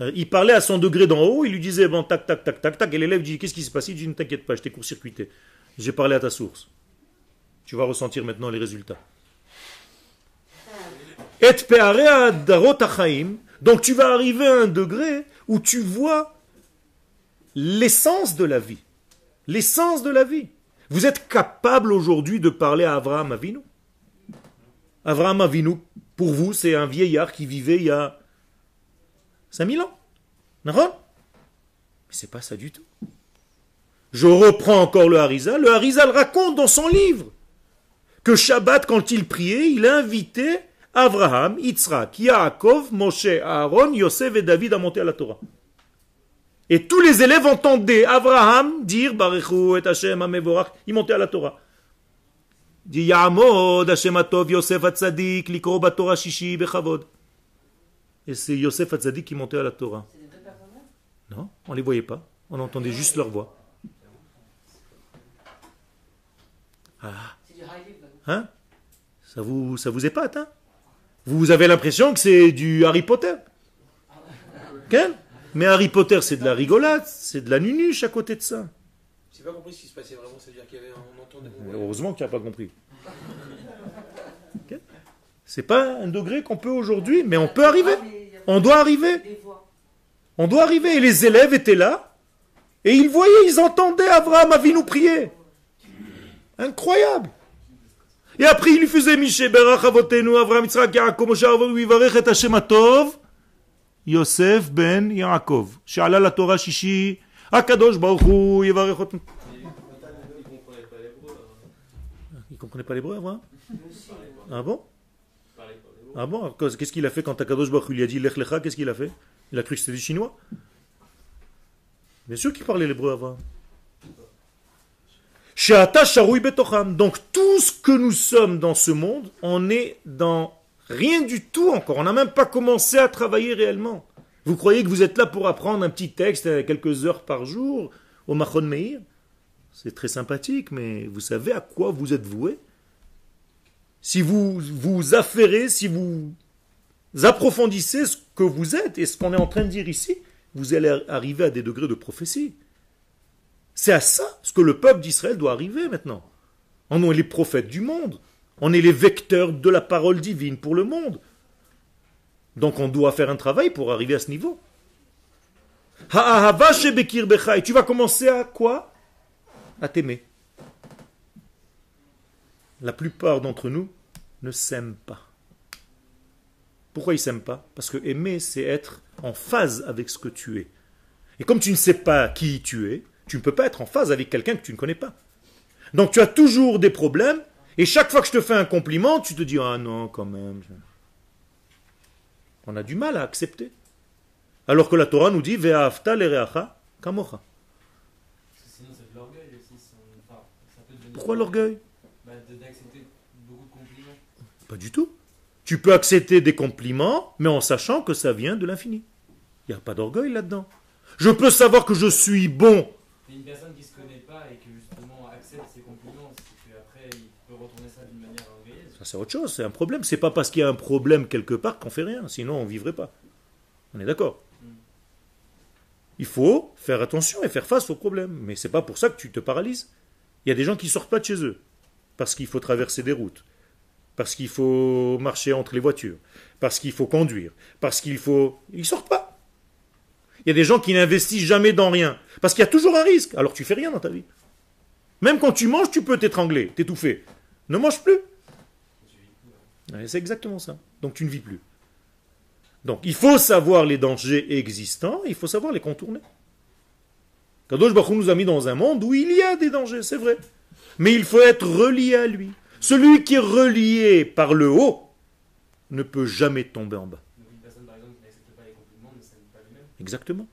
Euh, Il parlait à son degré d'en haut, il lui disait bon tac tac tac tac tac et l'élève dit qu'est-ce qui s'est passé? Il dit ne t'inquiète pas, je t'ai court-circuité. J'ai parlé à ta source. Tu vas ressentir maintenant les résultats. Et. Donc tu vas arriver à un degré où tu vois l'essence de la vie. L'essence de la vie. Vous êtes capable aujourd'hui de parler à Abraham Avinu Abraham Avinu, pour vous, c'est un vieillard qui vivait il y a 5000 ans. Non Mais c'est pas ça du tout. Je reprends encore le Harizal. Le Harizal raconte dans son livre que Shabbat, quand il priait, il a invité Abraham, Yitzhak, Yaakov, Moshe, Aaron, Yosef et David à monter à la Torah. Et tous les élèves entendaient Abraham dire Barechu et Hashem Amevorach, il montait à la Torah. Dit Yamod Hashem Atov Yosef Atzadik likro Torah shishi bechavod. Et c'est Yosef Atzadik qui montait à la Torah. C'est les deux personnes Non, on ne les voyait pas. On entendait juste leur voix. Ah, C'est du high level. hein? Ça vous, ça vous épate, hein? Vous avez l'impression que c'est du Harry Potter. Quel Mais Harry Potter, c'est de la rigolade, c'est de la nunuche à côté de ça. J'ai pas compris ce qui se passait vraiment, c'est-à-dire qu'il y avait, on entendait. Heureusement que tu n'as pas compris. C'est pas un degré qu'on peut aujourd'hui, mais on peut arriver. Ah, On doit arriver. On doit arriver. Et les élèves étaient là. Et ils voyaient, ils entendaient Abraham Avinu prier. Incroyable. Et après, il lui faisait Miché, Berach Avotenu, Avraham, Yitzhak, Yaakov, Moshe, Avot, Yivarech et Hashem Atov, Yosef ben Yaakov. She'ala la Torah Shishi, Akadosh Baruch Yivarech Il comprenait pas l'hébreu, Aussi. Ah bon? Ah bon? Qu'est-ce qu'il a fait quand Akadosh Baruch lui a dit Lech Lecha Qu'est-ce qu'il a fait? Il a cru que c'était du chinois? Bien sûr qu'il parlait l'hébreu avant. Donc tout ce que nous sommes dans ce monde, on est dans rien du tout encore. On n'a même pas commencé à travailler réellement. Vous croyez que vous êtes là pour apprendre un petit texte à quelques heures par jour au Machon Meir? C'est très sympathique, mais vous savez à quoi vous êtes voué? Si vous vous affairez, si vous approfondissez ce que vous êtes et ce qu'on est en train de dire ici, vous allez arriver à des degrés de prophétie. C'est à ça ce que le peuple d'Israël doit arriver maintenant. On est les prophètes du monde. On est les vecteurs de la parole divine pour le monde. Donc on doit faire un travail pour arriver à ce niveau. Et tu vas commencer à quoi? À t'aimer. La plupart d'entre nous ne s'aiment pas. Pourquoi ils s'aiment pas? Parce que aimer, c'est être en phase avec ce que tu es. Et comme tu ne sais pas qui tu es, tu ne peux pas être en phase avec quelqu'un que tu ne connais pas. Donc tu as toujours des problèmes, et chaque fois que je te fais un compliment, tu te dis Ah non, quand même. On a du mal à accepter. Alors que la Torah nous dit Ve'afta lereacha kamocha. Sinon, c'est Pourquoi l'orgueil. Pas du tout. Tu peux accepter des compliments, mais en sachant que ça vient de l'infini. Il n'y a pas d'orgueil là-dedans. Je peux savoir que je suis bon. Mais une personne qui se connaît pas et qui justement accepte ses compliments, c'est qu'après, il peut retourner ça d'une manière orgueilleuse. Ça, c'est autre chose, c'est un problème. C'est pas parce qu'il y a un problème quelque part qu'on fait rien, sinon on vivrait pas. On est d'accord Il faut faire attention et faire face au problème, mais c'est pas pour ça que tu te paralyses. Il y a des gens qui sortent pas de chez eux parce qu'il faut traverser des routes, parce qu'il faut marcher entre les voitures, parce qu'il faut conduire, parce qu'il faut ils sortent pas. Il y a des gens qui n'investissent jamais dans rien parce qu'il y a toujours un risque. Alors tu fais rien dans ta vie. Même quand tu manges, tu peux t'étrangler, t'étouffer. Ne mange plus. C'est exactement ça. Donc tu ne vis plus. Donc il faut savoir les dangers existants, il faut savoir les contourner. Kadosh Baruch nous a mis dans un monde où il y a des dangers, c'est vrai. Mais il faut être relié à lui. Celui qui est relié par le haut ne peut jamais tomber en bas. Donc, une personne par exemple qui n'accepte pas les compliments ne s'aime pas lui-même. Exactement.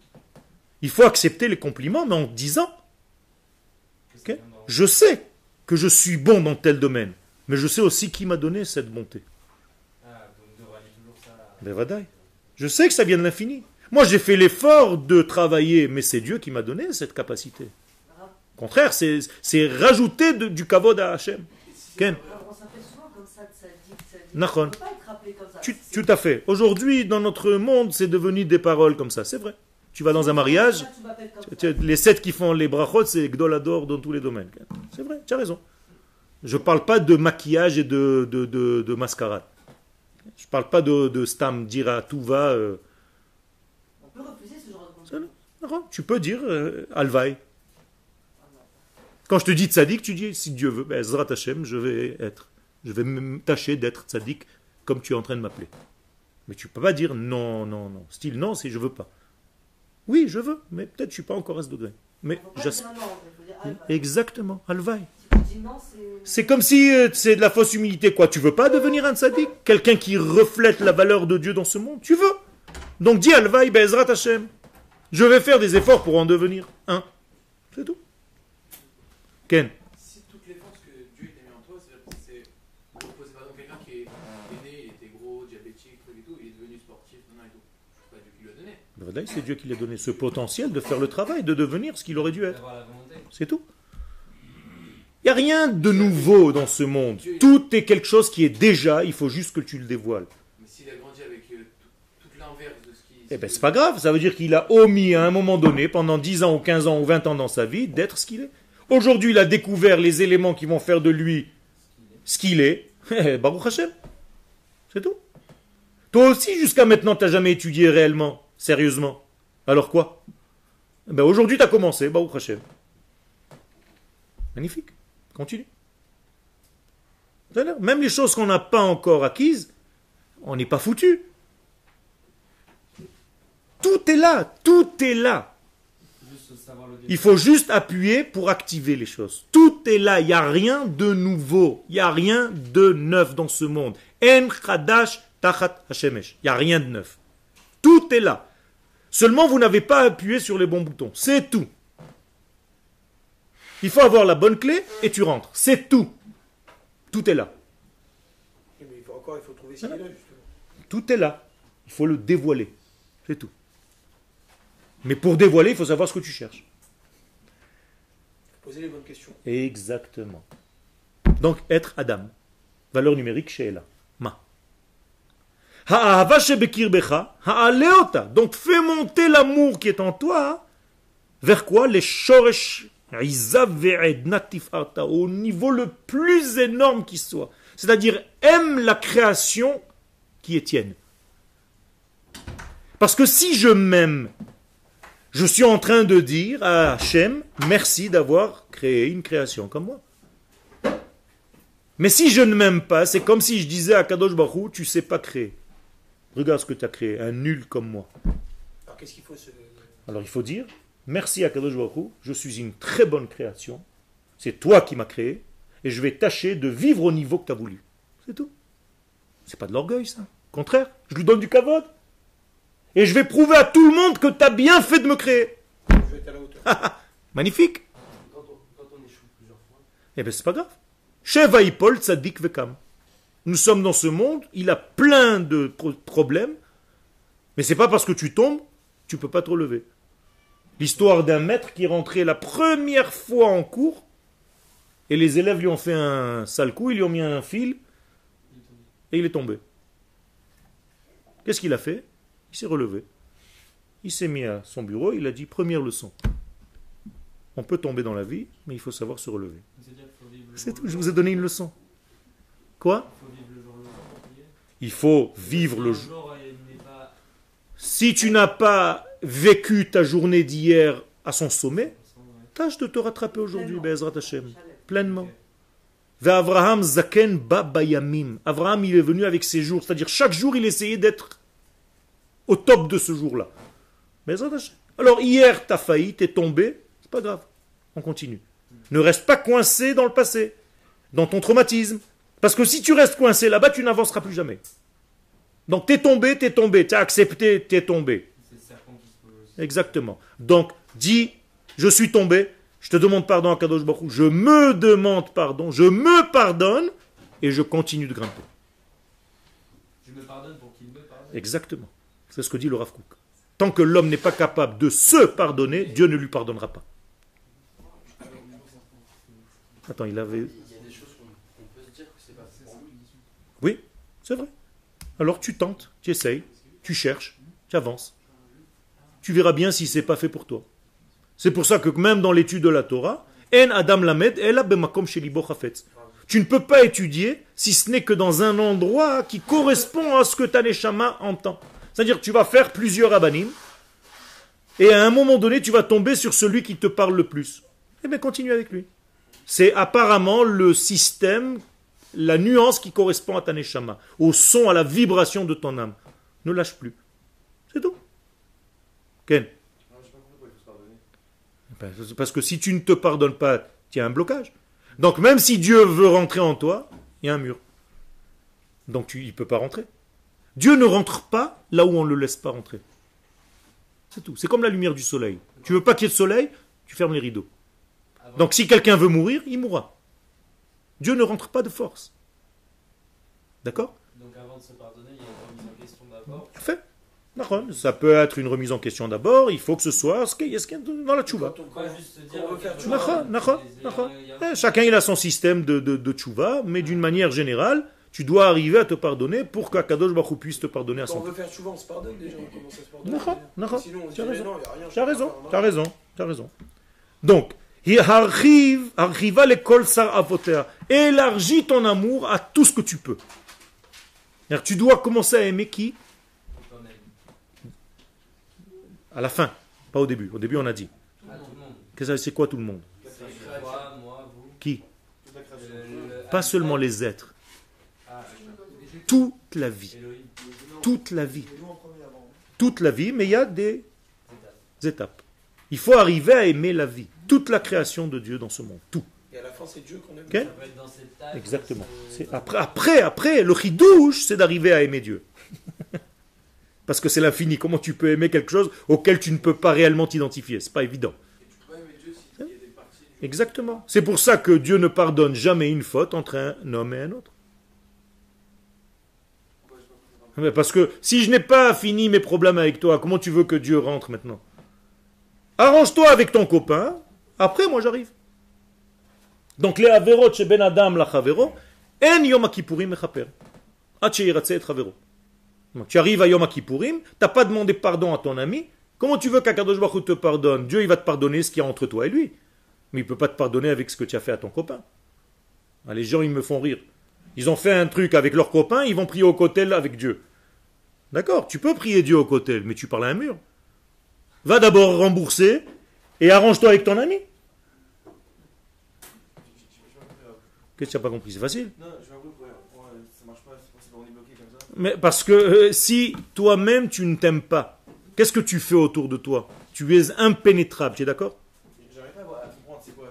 Il faut accepter les compliments, mais en disant, je sais que je suis bon dans tel domaine, mais je sais aussi qui m'a donné cette bonté. Je sais que ça vient de l'infini. Moi, j'ai fait l'effort de travailler, mais c'est Dieu qui m'a donné cette capacité. Au contraire, c'est c'est rajouter de- du kavod à Hachem. Ken, tu- tout à fait. Aujourd'hui, dans notre monde, c'est devenu des paroles comme ça. C'est vrai. Tu vas dans un mariage, les sept qui font les brachot, c'est Gdolador dans tous les domaines. C'est vrai, tu as raison. Je ne parle pas de maquillage et de, de, de- de mascarade. Je parle pas de, de stam, dire à tout va. On peut refuser ce genre de non, tu peux dire euh, alvaï. Quand je te dis tzaddik, tu dis si Dieu veut, ben, Zrat je vais être. Je vais tâcher d'être tzaddik comme tu es en train de m'appeler. Mais tu peux pas dire non, non, non. Style non, c'est je veux pas. Oui, je veux, mais peut-être je suis pas encore à ce degré. Mais Faut pas j'as- dire non, il faut dire alva. exactement, alvaï. C'est. Comme si euh, c'est de la fausse humilité. Quoi, tu veux pas devenir un tzaddik Quelqu'un qui reflète la valeur de Dieu dans ce monde? Tu veux? Donc dis Alvaï Bezrat Hashem. Je vais faire des efforts pour en devenir un. C'est tout. Ken Si toutes les forces que Dieu t'a mis en toi, c'est-à-dire que c'est reposer par exemple quelqu'un qui est, est né, il était gros, diabétique, truc et tout, il est devenu sportif, non, non, et tout. C'est pas Dieu qui lui a donné. Badaï, C'est Dieu qui lui a donné ce potentiel de faire le travail, de devenir ce qu'il aurait dû être. C'est tout. Il n'y a rien de nouveau dans ce monde. Tout est quelque chose qui est déjà, il faut juste que tu le dévoiles. Mais s'il a grandi avec euh, tout, tout l'inverse de ce qui. Eh ben, c'est pas grave, ça veut dire qu'il a omis à un moment donné, pendant 10 ans ou 15 ans ou 20 ans dans sa vie, d'être ce qu'il est. Aujourd'hui, il a découvert les éléments qui vont faire de lui ce qu'il est. *laughs* Eh, Baruch Hashem. C'est tout. Toi aussi, jusqu'à maintenant, tu n'as jamais étudié réellement, sérieusement. Alors quoi? Eh ben, Aujourd'hui, tu as commencé, Baruch Hashem. Magnifique. Continue. Même les choses qu'on n'a pas encore acquises, on n'est pas foutu. Tout est là, tout est là. Il faut juste appuyer pour activer les choses. Tout est là, il n'y a rien de nouveau, il n'y a rien de neuf dans ce monde. En chadash tachat hashemesh. Il n'y a rien de neuf. Tout est là. Seulement, vous n'avez pas appuyé sur les bons boutons. C'est tout. Il faut avoir la bonne clé et tu rentres. C'est tout. Tout est là. Mais il faut encore, il faut trouver ce est là, justement. Tout est là. Il faut le dévoiler. C'est tout. Mais pour dévoiler, il faut savoir ce que tu cherches. Poser les bonnes questions. Exactement. Donc, être Adam. Valeur numérique chez Ella. Donc, fais monter l'amour qui est en toi. Vers quoi? Les shoresh Au niveau le plus énorme qui soit. C'est-à-dire, aime la création qui est tienne. Parce que si je m'aime, je suis en train de dire à Hachem, merci d'avoir créé une création comme moi. Mais si je ne m'aime pas, c'est comme si je disais à Kadosh Baruch tu sais pas créer. Regarde ce que tu as créé, un nul comme moi. Alors qu'est-ce qu'il faut se. Alors il faut dire, merci à Kadosh Baruch je suis une très bonne création, c'est toi qui m'as créé, et je vais tâcher de vivre au niveau que tu as voulu. C'est tout. C'est pas de l'orgueil ça. Au contraire, je lui donne du kavod. Et je vais prouver à tout le monde que tu as bien fait de me créer. Je vais être à la hauteur. Magnifique. Quand on, quand on échoue plusieurs fois, Eh bien, c'est pas grave. Sheva Ipol Tzadik Vekam. Nous sommes dans ce monde, il a plein de pro- problèmes, mais c'est pas parce que tu tombes, tu peux pas te relever. L'histoire d'un maître qui est rentré la première fois en cours, et les élèves lui ont fait un sale coup, ils lui ont mis un fil, et il est tombé. Qu'est-ce qu'il a fait? Il s'est relevé. Il s'est mis à son bureau, il a dit première leçon. On peut tomber dans la vie, mais il faut savoir se relever. C'est tout, je vous ai donné une leçon. Quoi Il faut vivre le jour Si tu n'as pas vécu ta journée d'hier à son sommet, tâche de te rattraper aujourd'hui, Pleinement. Be'ezrat Hashem. Pleinement. Avraham zaken ba bayamim. Avraham, il est venu avec ses jours, c'est-à-dire chaque jour, il essayait d'être au top de ce jour-là. Hashem. Alors hier, t'as failli, t'es tombé, c'est pas grave. On continue. Ne reste pas coincé dans le passé, dans ton traumatisme. Parce que si tu restes coincé là-bas, tu n'avanceras plus jamais. Donc t'es tombé, t'es tombé, t'as accepté, t'es tombé. Exactement. Donc, dis, je suis tombé, je te demande pardon à Kadosh Baruch je me demande pardon, je me pardonne, et je continue de grimper. Je me pardonne pour qu'il me pardonne. Exactement. C'est ce que dit le Rav Kook. Tant que l'homme n'est pas capable de se pardonner, Dieu ne lui pardonnera pas. Attends, il avait... Il y a des choses qu'on qu'on peut se dire que c'est pas pour nous. Oui, c'est vrai. Alors tu tentes, tu essayes, tu cherches, tu avances. Tu verras bien si c'est pas fait pour toi. C'est pour ça que même dans l'étude de la Torah, En Adam Lamed. Tu ne peux pas étudier si ce n'est que dans un endroit qui correspond à ce que ta neshama entend. C'est-à-dire que tu vas faire plusieurs abanim, et à un moment donné, tu vas tomber sur celui qui te parle le plus. Eh bien, continue avec lui. C'est apparemment le système, la nuance qui correspond à ta neshama, au son, à la vibration de ton âme. Ne lâche plus. C'est tout. Ken. Ben, Parce que si tu ne te pardonnes pas, tu as un blocage. Donc même si Dieu veut rentrer en toi, il y a un mur. Donc tu, il ne peut pas rentrer. Dieu ne rentre pas là où on ne le laisse pas rentrer. C'est tout. C'est comme la lumière du soleil. Tu veux pas qu'il y ait de soleil, tu fermes les rideaux. Donc si quelqu'un veut mourir, il mourra. Dieu ne rentre pas de force. D'accord? Donc avant de se pardonner, il y a une remise en question d'abord. Fait. D'accord. Ça peut être une remise en question d'abord. Il faut que ce soit ce qu'il y a- ce qu'il y a dans la tchouva. Quand tchouva. Il il Chacun il a son système de, de, de tchouva, mais d'une manière générale, tu dois arriver à te pardonner pour qu'Akadosh Baruch Hu puisse te pardonner à Quand son on veut faire souvent, on se pardonne déjà, on commence à se pardonner. Sinon, on se Tu as dit, non, il n'y a rien. je Tu as raison, tu as raison, tu as raison. Donc, Hiharchiv, arriva l'école sar avotea. Élargis ton amour à tout ce que tu peux. Tu dois commencer à aimer qui? À la fin, pas au début. Au début, on a dit. C'est quoi tout le monde? Qui? Pas seulement les êtres. Toute la vie. Toute la vie. Toute la vie, mais il y a des étapes. Il faut arriver à aimer la vie. Toute la création de Dieu dans ce monde. Tout. C'est Dieu qu'on aime. Dans cette table. Exactement. c'est- C'est après, après, après, le chidouche, c'est d'arriver à aimer Dieu. *laughs* Parce que c'est l'infini. Comment tu peux aimer quelque chose auquel tu ne peux pas réellement t'identifier? C'est pas évident. Et tu peux pas aimer Dieu s'il y a des parties du Exactement. C'est pour ça que Dieu ne pardonne jamais une faute entre un homme et un autre. Mais Parce que si je n'ai pas fini mes problèmes avec toi, comment tu veux que Dieu rentre maintenant? Arrange-toi avec ton copain, après moi j'arrive. Donc les averot chez Ben Adam la chavero, en yom kippourim mechaper. Ad et chavero. Donc, Tu arrives à Yom Kippourim, t'as pas demandé pardon à ton ami, comment tu veux qu'Akadosh Baruch te pardonne? Dieu il va te pardonner ce qu'il y a entre toi et lui. Mais il peut pas te pardonner avec ce que tu as fait à ton copain. Ah, les gens, ils me font rire. Ils ont fait un truc avec leur copain, ils vont prier au cotel avec Dieu. D'accord, tu peux prier Dieu au cotel, mais tu parles à un mur. Va d'abord rembourser et arrange-toi avec ton ami. Qu'est-ce que tu n'as pas compris C'est facile. Non, je ouais, ça marche pas, c'est on est bloqué comme ça. Mais parce que euh, si toi-même tu ne t'aimes pas, qu'est-ce que tu fais autour de toi? Tu es impénétrable, tu es d'accord? J'arrive pas à comprendre, c'est quoi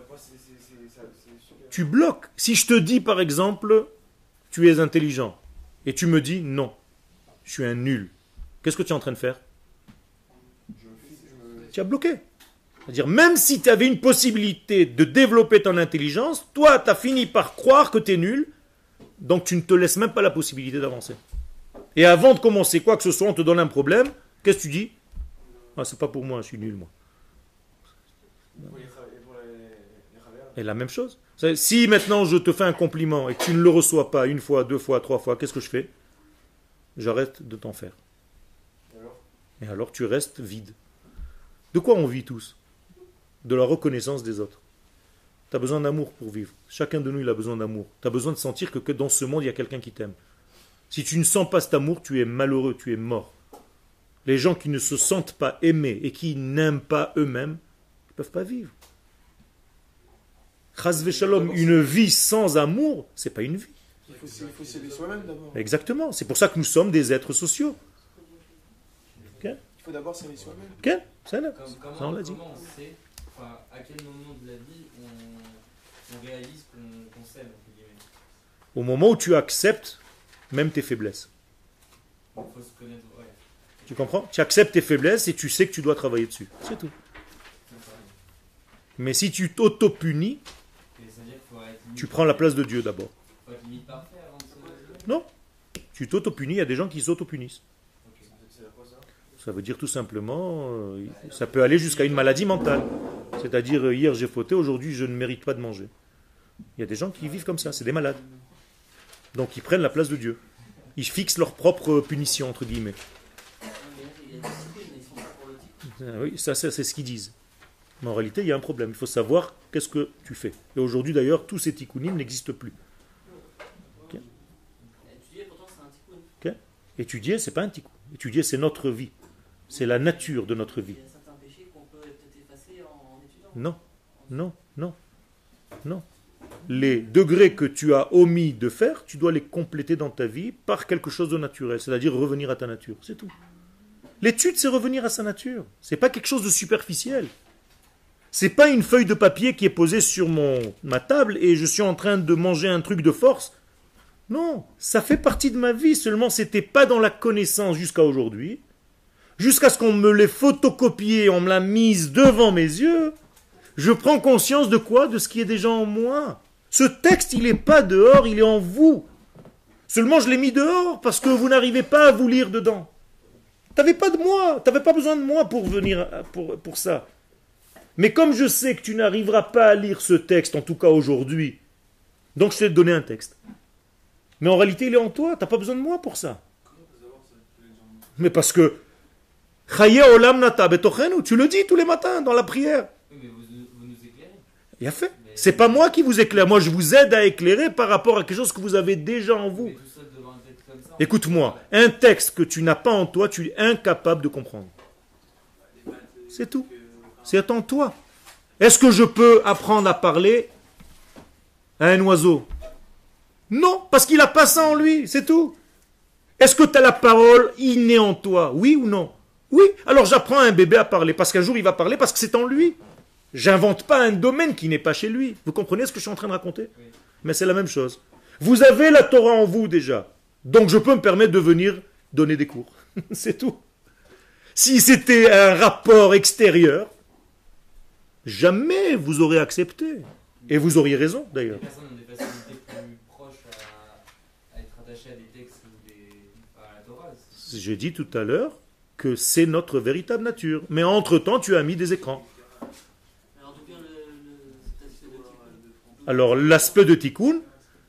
Tu bloques. Si je te dis par exemple, tu es intelligent, et tu me dis non, je suis un nul, qu'est-ce que tu es en train de faire? Je me. Tu as bloqué. C'est-à-dire, même si tu avais une possibilité de développer ton intelligence, toi, tu as fini par croire que tu es nul, donc tu ne te laisses même pas la possibilité d'avancer. Et avant de commencer quoi que ce soit, on te donne un problème, qu'est-ce que tu dis? Ah, c'est pas pour moi, je suis nul, moi. Et la même chose. Si maintenant je te fais un compliment et que tu ne le reçois pas une fois, deux fois, trois fois, qu'est-ce que je fais? J'arrête de t'en faire. Et alors tu restes vide. De quoi on vit tous? De la reconnaissance des autres. Tu as besoin d'amour pour vivre. Chacun de nous, il a besoin d'amour. Tu as besoin de sentir que, que dans ce monde, il y a quelqu'un qui t'aime. Si tu ne sens pas cet amour, tu es malheureux, tu es mort. Les gens qui ne se sentent pas aimés et qui n'aiment pas eux-mêmes, ils ne peuvent pas vivre. Chas v'shalom, une vie sans amour, c'est pas une vie. Il faut, il faut s'aimer soi-même d'abord. Exactement. C'est pour ça que nous sommes des êtres sociaux. Il faut d'abord s'aimer soi-même. Ok C'est là. Comme- Ça, comment, on l'a dit. comment on sait, enfin, à quel moment de la vie on, on réalise qu'on s'aime, Au moment où tu acceptes même tes faiblesses. Il faut se connaître, ouais. Tu comprends? Tu acceptes tes faiblesses et tu sais que tu dois travailler dessus. C'est tout. Mais si tu t'auto-punis, tu prends la place de Dieu d'abord. Non. Tu t'auto-punis, il y a des gens qui s'auto-punissent. Ça veut dire tout simplement, euh, ça peut aller jusqu'à une maladie mentale. C'est-à-dire, euh, hier j'ai fauté, aujourd'hui je ne mérite pas de manger. Il y a des gens qui vivent comme ça, c'est des malades. Donc ils prennent la place de Dieu. Ils fixent leur propre punition, entre guillemets. Ah oui, ça, c'est ce qu'ils disent. Mais en réalité, il y a un problème. Il faut savoir qu'est-ce que tu fais. Et aujourd'hui, d'ailleurs, tous ces tikkunim n'existent plus. Étudier, pourtant, c'est un Étudier, c'est pas un tikkun. Étudier, c'est notre vie. C'est la nature de notre vie. Non, non, non, non. Les degrés que tu as omis de faire, tu dois les compléter dans ta vie par quelque chose de naturel, c'est-à-dire revenir à ta nature. C'est tout. L'étude, c'est revenir à sa nature. C'est pas quelque chose de superficiel. C'est pas une feuille de papier qui est posée sur mon, ma table et je suis en train de manger un truc de force. Non, ça fait partie de ma vie, seulement c'était pas dans la connaissance jusqu'à aujourd'hui. Jusqu'à ce qu'on me l'ait photocopié, on me l'a mise devant mes yeux. Je prends conscience de quoi? De ce qui est déjà en moi. Ce texte, il n'est pas dehors, il est en vous. Seulement, je l'ai mis dehors parce que vous n'arrivez pas à vous lire dedans. T'avais pas de moi, t'avais pas besoin de moi pour venir pour, pour ça. Mais comme je sais que tu n'arriveras pas à lire ce texte, en tout cas aujourd'hui, donc je t'ai donné un texte. Mais en réalité, il est en toi, t'as pas besoin de moi pour ça. Mais parce que olam nata tu le dis tous les matins dans la prière. Oui, mais vous, vous nous éclairez. Il a fait. C'est pas moi qui vous éclaire, moi je vous aide à éclairer par rapport à quelque chose que vous avez déjà en vous. Écoute-moi, un texte que tu n'as pas en toi, tu es incapable de comprendre. C'est tout. C'est en toi. Est-ce que je peux apprendre à parler à un oiseau? Non, parce qu'il a pas ça en lui, c'est tout. Est-ce que tu as la parole innée en toi? Oui ou non? Oui. Alors j'apprends à un bébé à parler, parce qu'un jour il va parler, parce que c'est en lui. J'invente pas un domaine qui n'est pas chez lui. Vous comprenez ce que je suis en train de raconter? Oui. Mais c'est la même chose. Vous avez la Torah en vous déjà. Donc je peux me permettre de venir donner des cours. *laughs* c'est tout. Si c'était un rapport extérieur, jamais vous aurez accepté. Et vous auriez raison Les d'ailleurs. personnes ont des facilités plus proches à, à être attachées à des textes ou des, à la Torah. C'est- J'ai dit tout à l'heure que c'est notre véritable nature. Mais entre-temps, tu as mis des écrans. Alors, l'aspect de tikkun,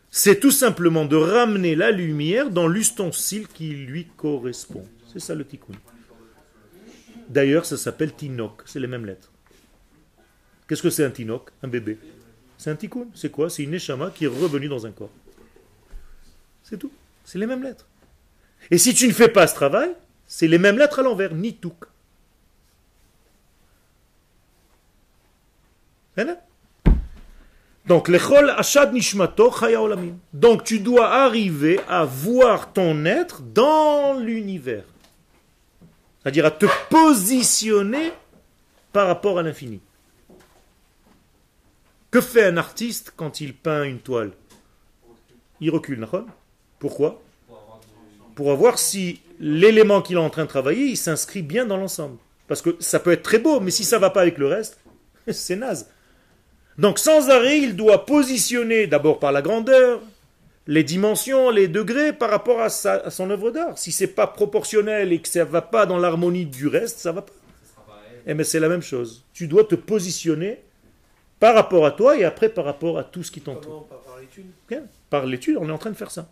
c'est tout simplement de ramener la lumière dans l'ustensile qui lui correspond. C'est ça le tikkun. D'ailleurs, ça s'appelle tinok, c'est les mêmes lettres. Qu'est-ce que c'est un tinok Un bébé? C'est un tikkun. C'est quoi? C'est une neshama qui est revenue dans un corps. C'est tout. C'est les mêmes lettres. Et si tu ne fais pas ce travail, c'est les mêmes lettres à l'envers, nituk. Voilà. Donc, ashad nishmato olamim. Donc, tu dois arriver à voir ton être dans l'univers. C'est-à-dire à te positionner par rapport à l'infini. Que fait un artiste quand il peint une toile? Il recule, Pourquoi? Pour avoir si l'élément qu'il est en train de travailler, il s'inscrit bien dans l'ensemble. Parce que ça peut être très beau, mais si ça va pas avec le reste, *laughs* c'est naze. Donc sans arrêt, il doit positionner d'abord par la grandeur, les dimensions, les degrés par rapport à, sa- à son œuvre d'art. Si c'est pas proportionnel et que ça va pas dans l'harmonie du reste, ça va pas. Eh bien c'est la même chose. Tu dois te positionner par rapport à toi et après par rapport à tout ce qui t'entoure. Par, l'étude par l'étude, on est en train de faire ça.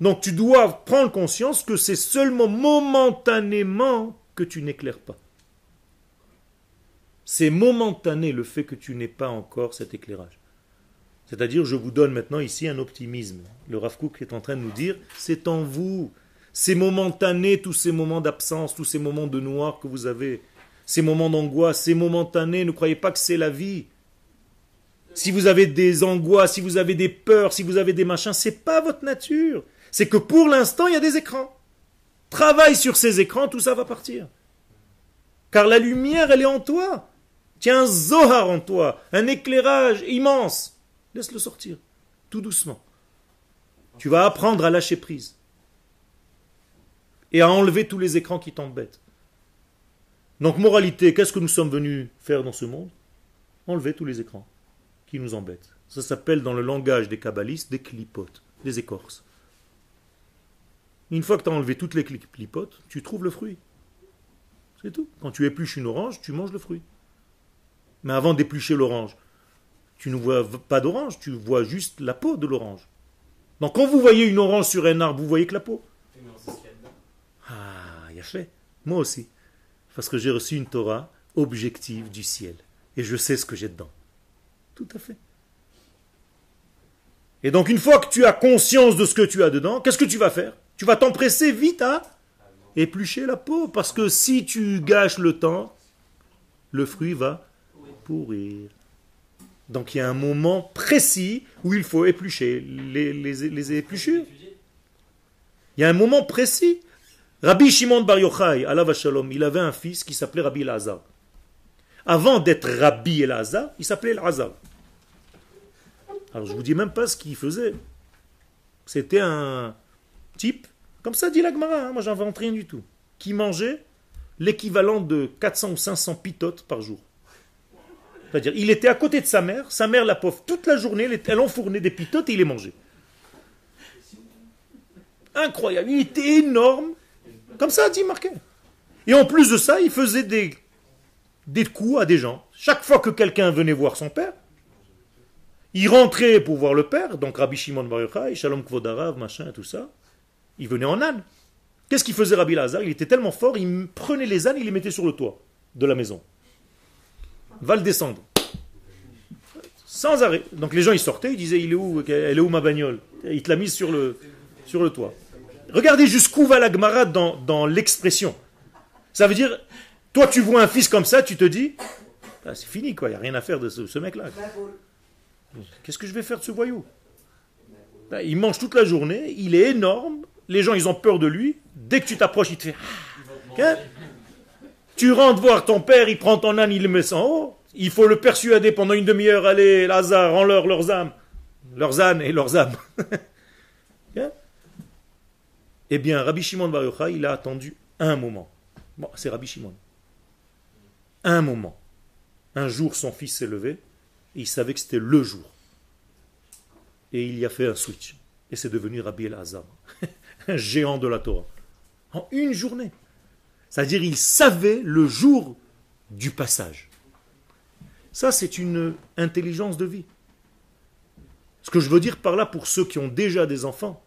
Donc tu dois prendre conscience que c'est seulement momentanément que tu n'éclaires pas. C'est momentané le fait que tu n'aies pas encore cet éclairage. C'est-à-dire, je vous donne maintenant ici un optimisme. Le Ravkook est en train de nous dire, c'est en vous. C'est momentané, tous ces moments d'absence, tous ces moments de noir que vous avez, ces moments d'angoisse, c'est momentané, ne croyez pas que c'est la vie. Si vous avez des angoisses, si vous avez des peurs, si vous avez des machins, c'est pas votre nature. C'est que pour l'instant, il y a des écrans. Travaille sur ces écrans, tout ça va partir. Car la lumière, elle est en toi. Tiens, un Zohar en toi, un éclairage immense. Laisse-le sortir, tout doucement. Tu vas apprendre à lâcher prise. Et à enlever tous les écrans qui t'embêtent. Donc, moralité, qu'est-ce que nous sommes venus faire dans ce monde? Enlever tous les écrans nous embêtent. Ça s'appelle dans le langage des kabbalistes des clipotes, des écorces. Une fois que tu as enlevé toutes les clipotes, tu trouves le fruit. C'est tout. Quand tu épluches une orange, tu manges le fruit. Mais avant d'éplucher l'orange, tu ne vois pas d'orange, tu vois juste la peau de l'orange. Donc quand vous voyez une orange sur un arbre, vous voyez que la peau. Ah, fait. Moi aussi. Parce que j'ai reçu une Torah objective du ciel. Et je sais ce que j'ai dedans. Tout à fait. Et donc une fois que tu as conscience de ce que tu as dedans, qu'est-ce que tu vas faire? Tu vas t'empresser vite à éplucher la peau, parce que si tu gâches le temps, le fruit va pourrir. Donc il y a un moment précis où il faut éplucher les, les, épluchures? Il y a un moment précis. Rabbi Shimon Bar Yochai, Allah Shalom, il avait un fils qui s'appelait Rabbi Elazar. Avant d'être Rabbi Elazar, il s'appelait Elazar. Alors je vous dis même pas ce qu'il faisait. C'était un type, comme ça dit l'Agmara, hein, moi j'invente rien du tout, qui mangeait l'équivalent de 400 ou 500 pitotes par jour. C'est-à-dire, il était à côté de sa mère, sa mère, la pauvre, toute la journée, elle, enfournait des pitotes et il les mangeait. Incroyable, il était énorme, comme ça dit Marquet. Et en plus de ça, il faisait des coups à des gens. Chaque fois que quelqu'un venait voir son père, il rentrait pour voir le père, donc Rabbi Shimon Bar Yochai, Shalom Kvodarav, machin, tout ça. Il venait en âne. Qu'est-ce qu'il faisait Rabbi Lazar Il était tellement fort, il prenait les ânes, il les mettait sur le toit de la maison. Va le descendre. Sans arrêt. Donc les gens ils sortaient, ils disaient il est où Elle est où ma bagnole? Il te l'a mise sur le, toit. Regardez jusqu'où va la Gemara dans, l'expression. Ça veut dire, toi tu vois un fils comme ça, tu te dis, ah, c'est fini quoi, il n'y a rien à faire de ce, ce mec-là. Qu'est-ce que je vais faire de ce voyou? Ben, Il mange toute la journée, il est énorme, les gens ils ont peur de lui, dès que tu t'approches, il te fait Ah, Tu rentres voir ton père, il prend ton âne, il le met en haut. Il faut le persuader pendant une demi-heure, allez, Lazare, rends-leur leurs âmes. Leurs ânes et leurs âmes. Bien *laughs* eh bien, Rabbi Shimon Bar il a attendu un moment. Bon, c'est Rabbi Shimon. Un moment. Un jour, son fils s'est levé, il savait que c'était le jour. Et il y a fait un switch. Et c'est devenu Rabbi El-Azam, *laughs* un géant de la Torah. En une journée. C'est-à-dire, il savait le jour du passage. Ça, c'est une intelligence de vie. Ce que je veux dire par là, pour ceux qui ont déjà des enfants,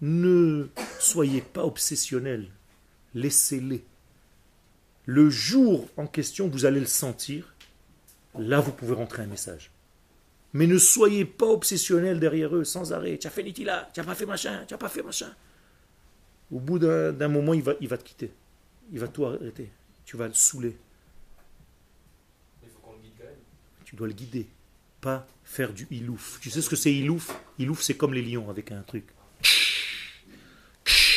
ne soyez pas obsessionnels. Laissez-les. Le jour en question, vous allez le sentir. Là, vous pouvez rentrer un message. Mais ne soyez pas obsessionnels derrière eux, sans arrêt. Tu as fait là, tu n'as pas fait machin, tu n'as pas fait machin. Au bout d'un moment, il va, il va te quitter. Il va tout arrêter. Tu vas le saouler. Il faut qu'on le guide quand même. Tu dois le guider. Pas faire du ilouf. Tu sais ce que c'est ilouf? Ilouf, c'est comme les lions avec un truc.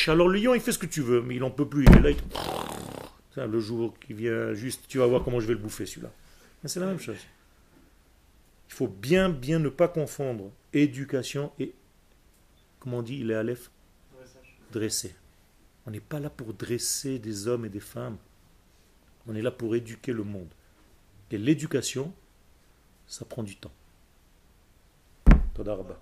Alors le lion, il fait ce que tu veux, mais il en peut plus. Il est là, il le jour qui vient, juste, tu vas voir comment je vais le bouffer celui-là. Mais C'est la même chose. Il faut bien, bien ne pas confondre éducation et, comment on dit, il est Aleph, dresser. On n'est pas là pour dresser des hommes et des femmes. On est là pour éduquer le monde. Et l'éducation, ça prend du temps. Toda Rabba.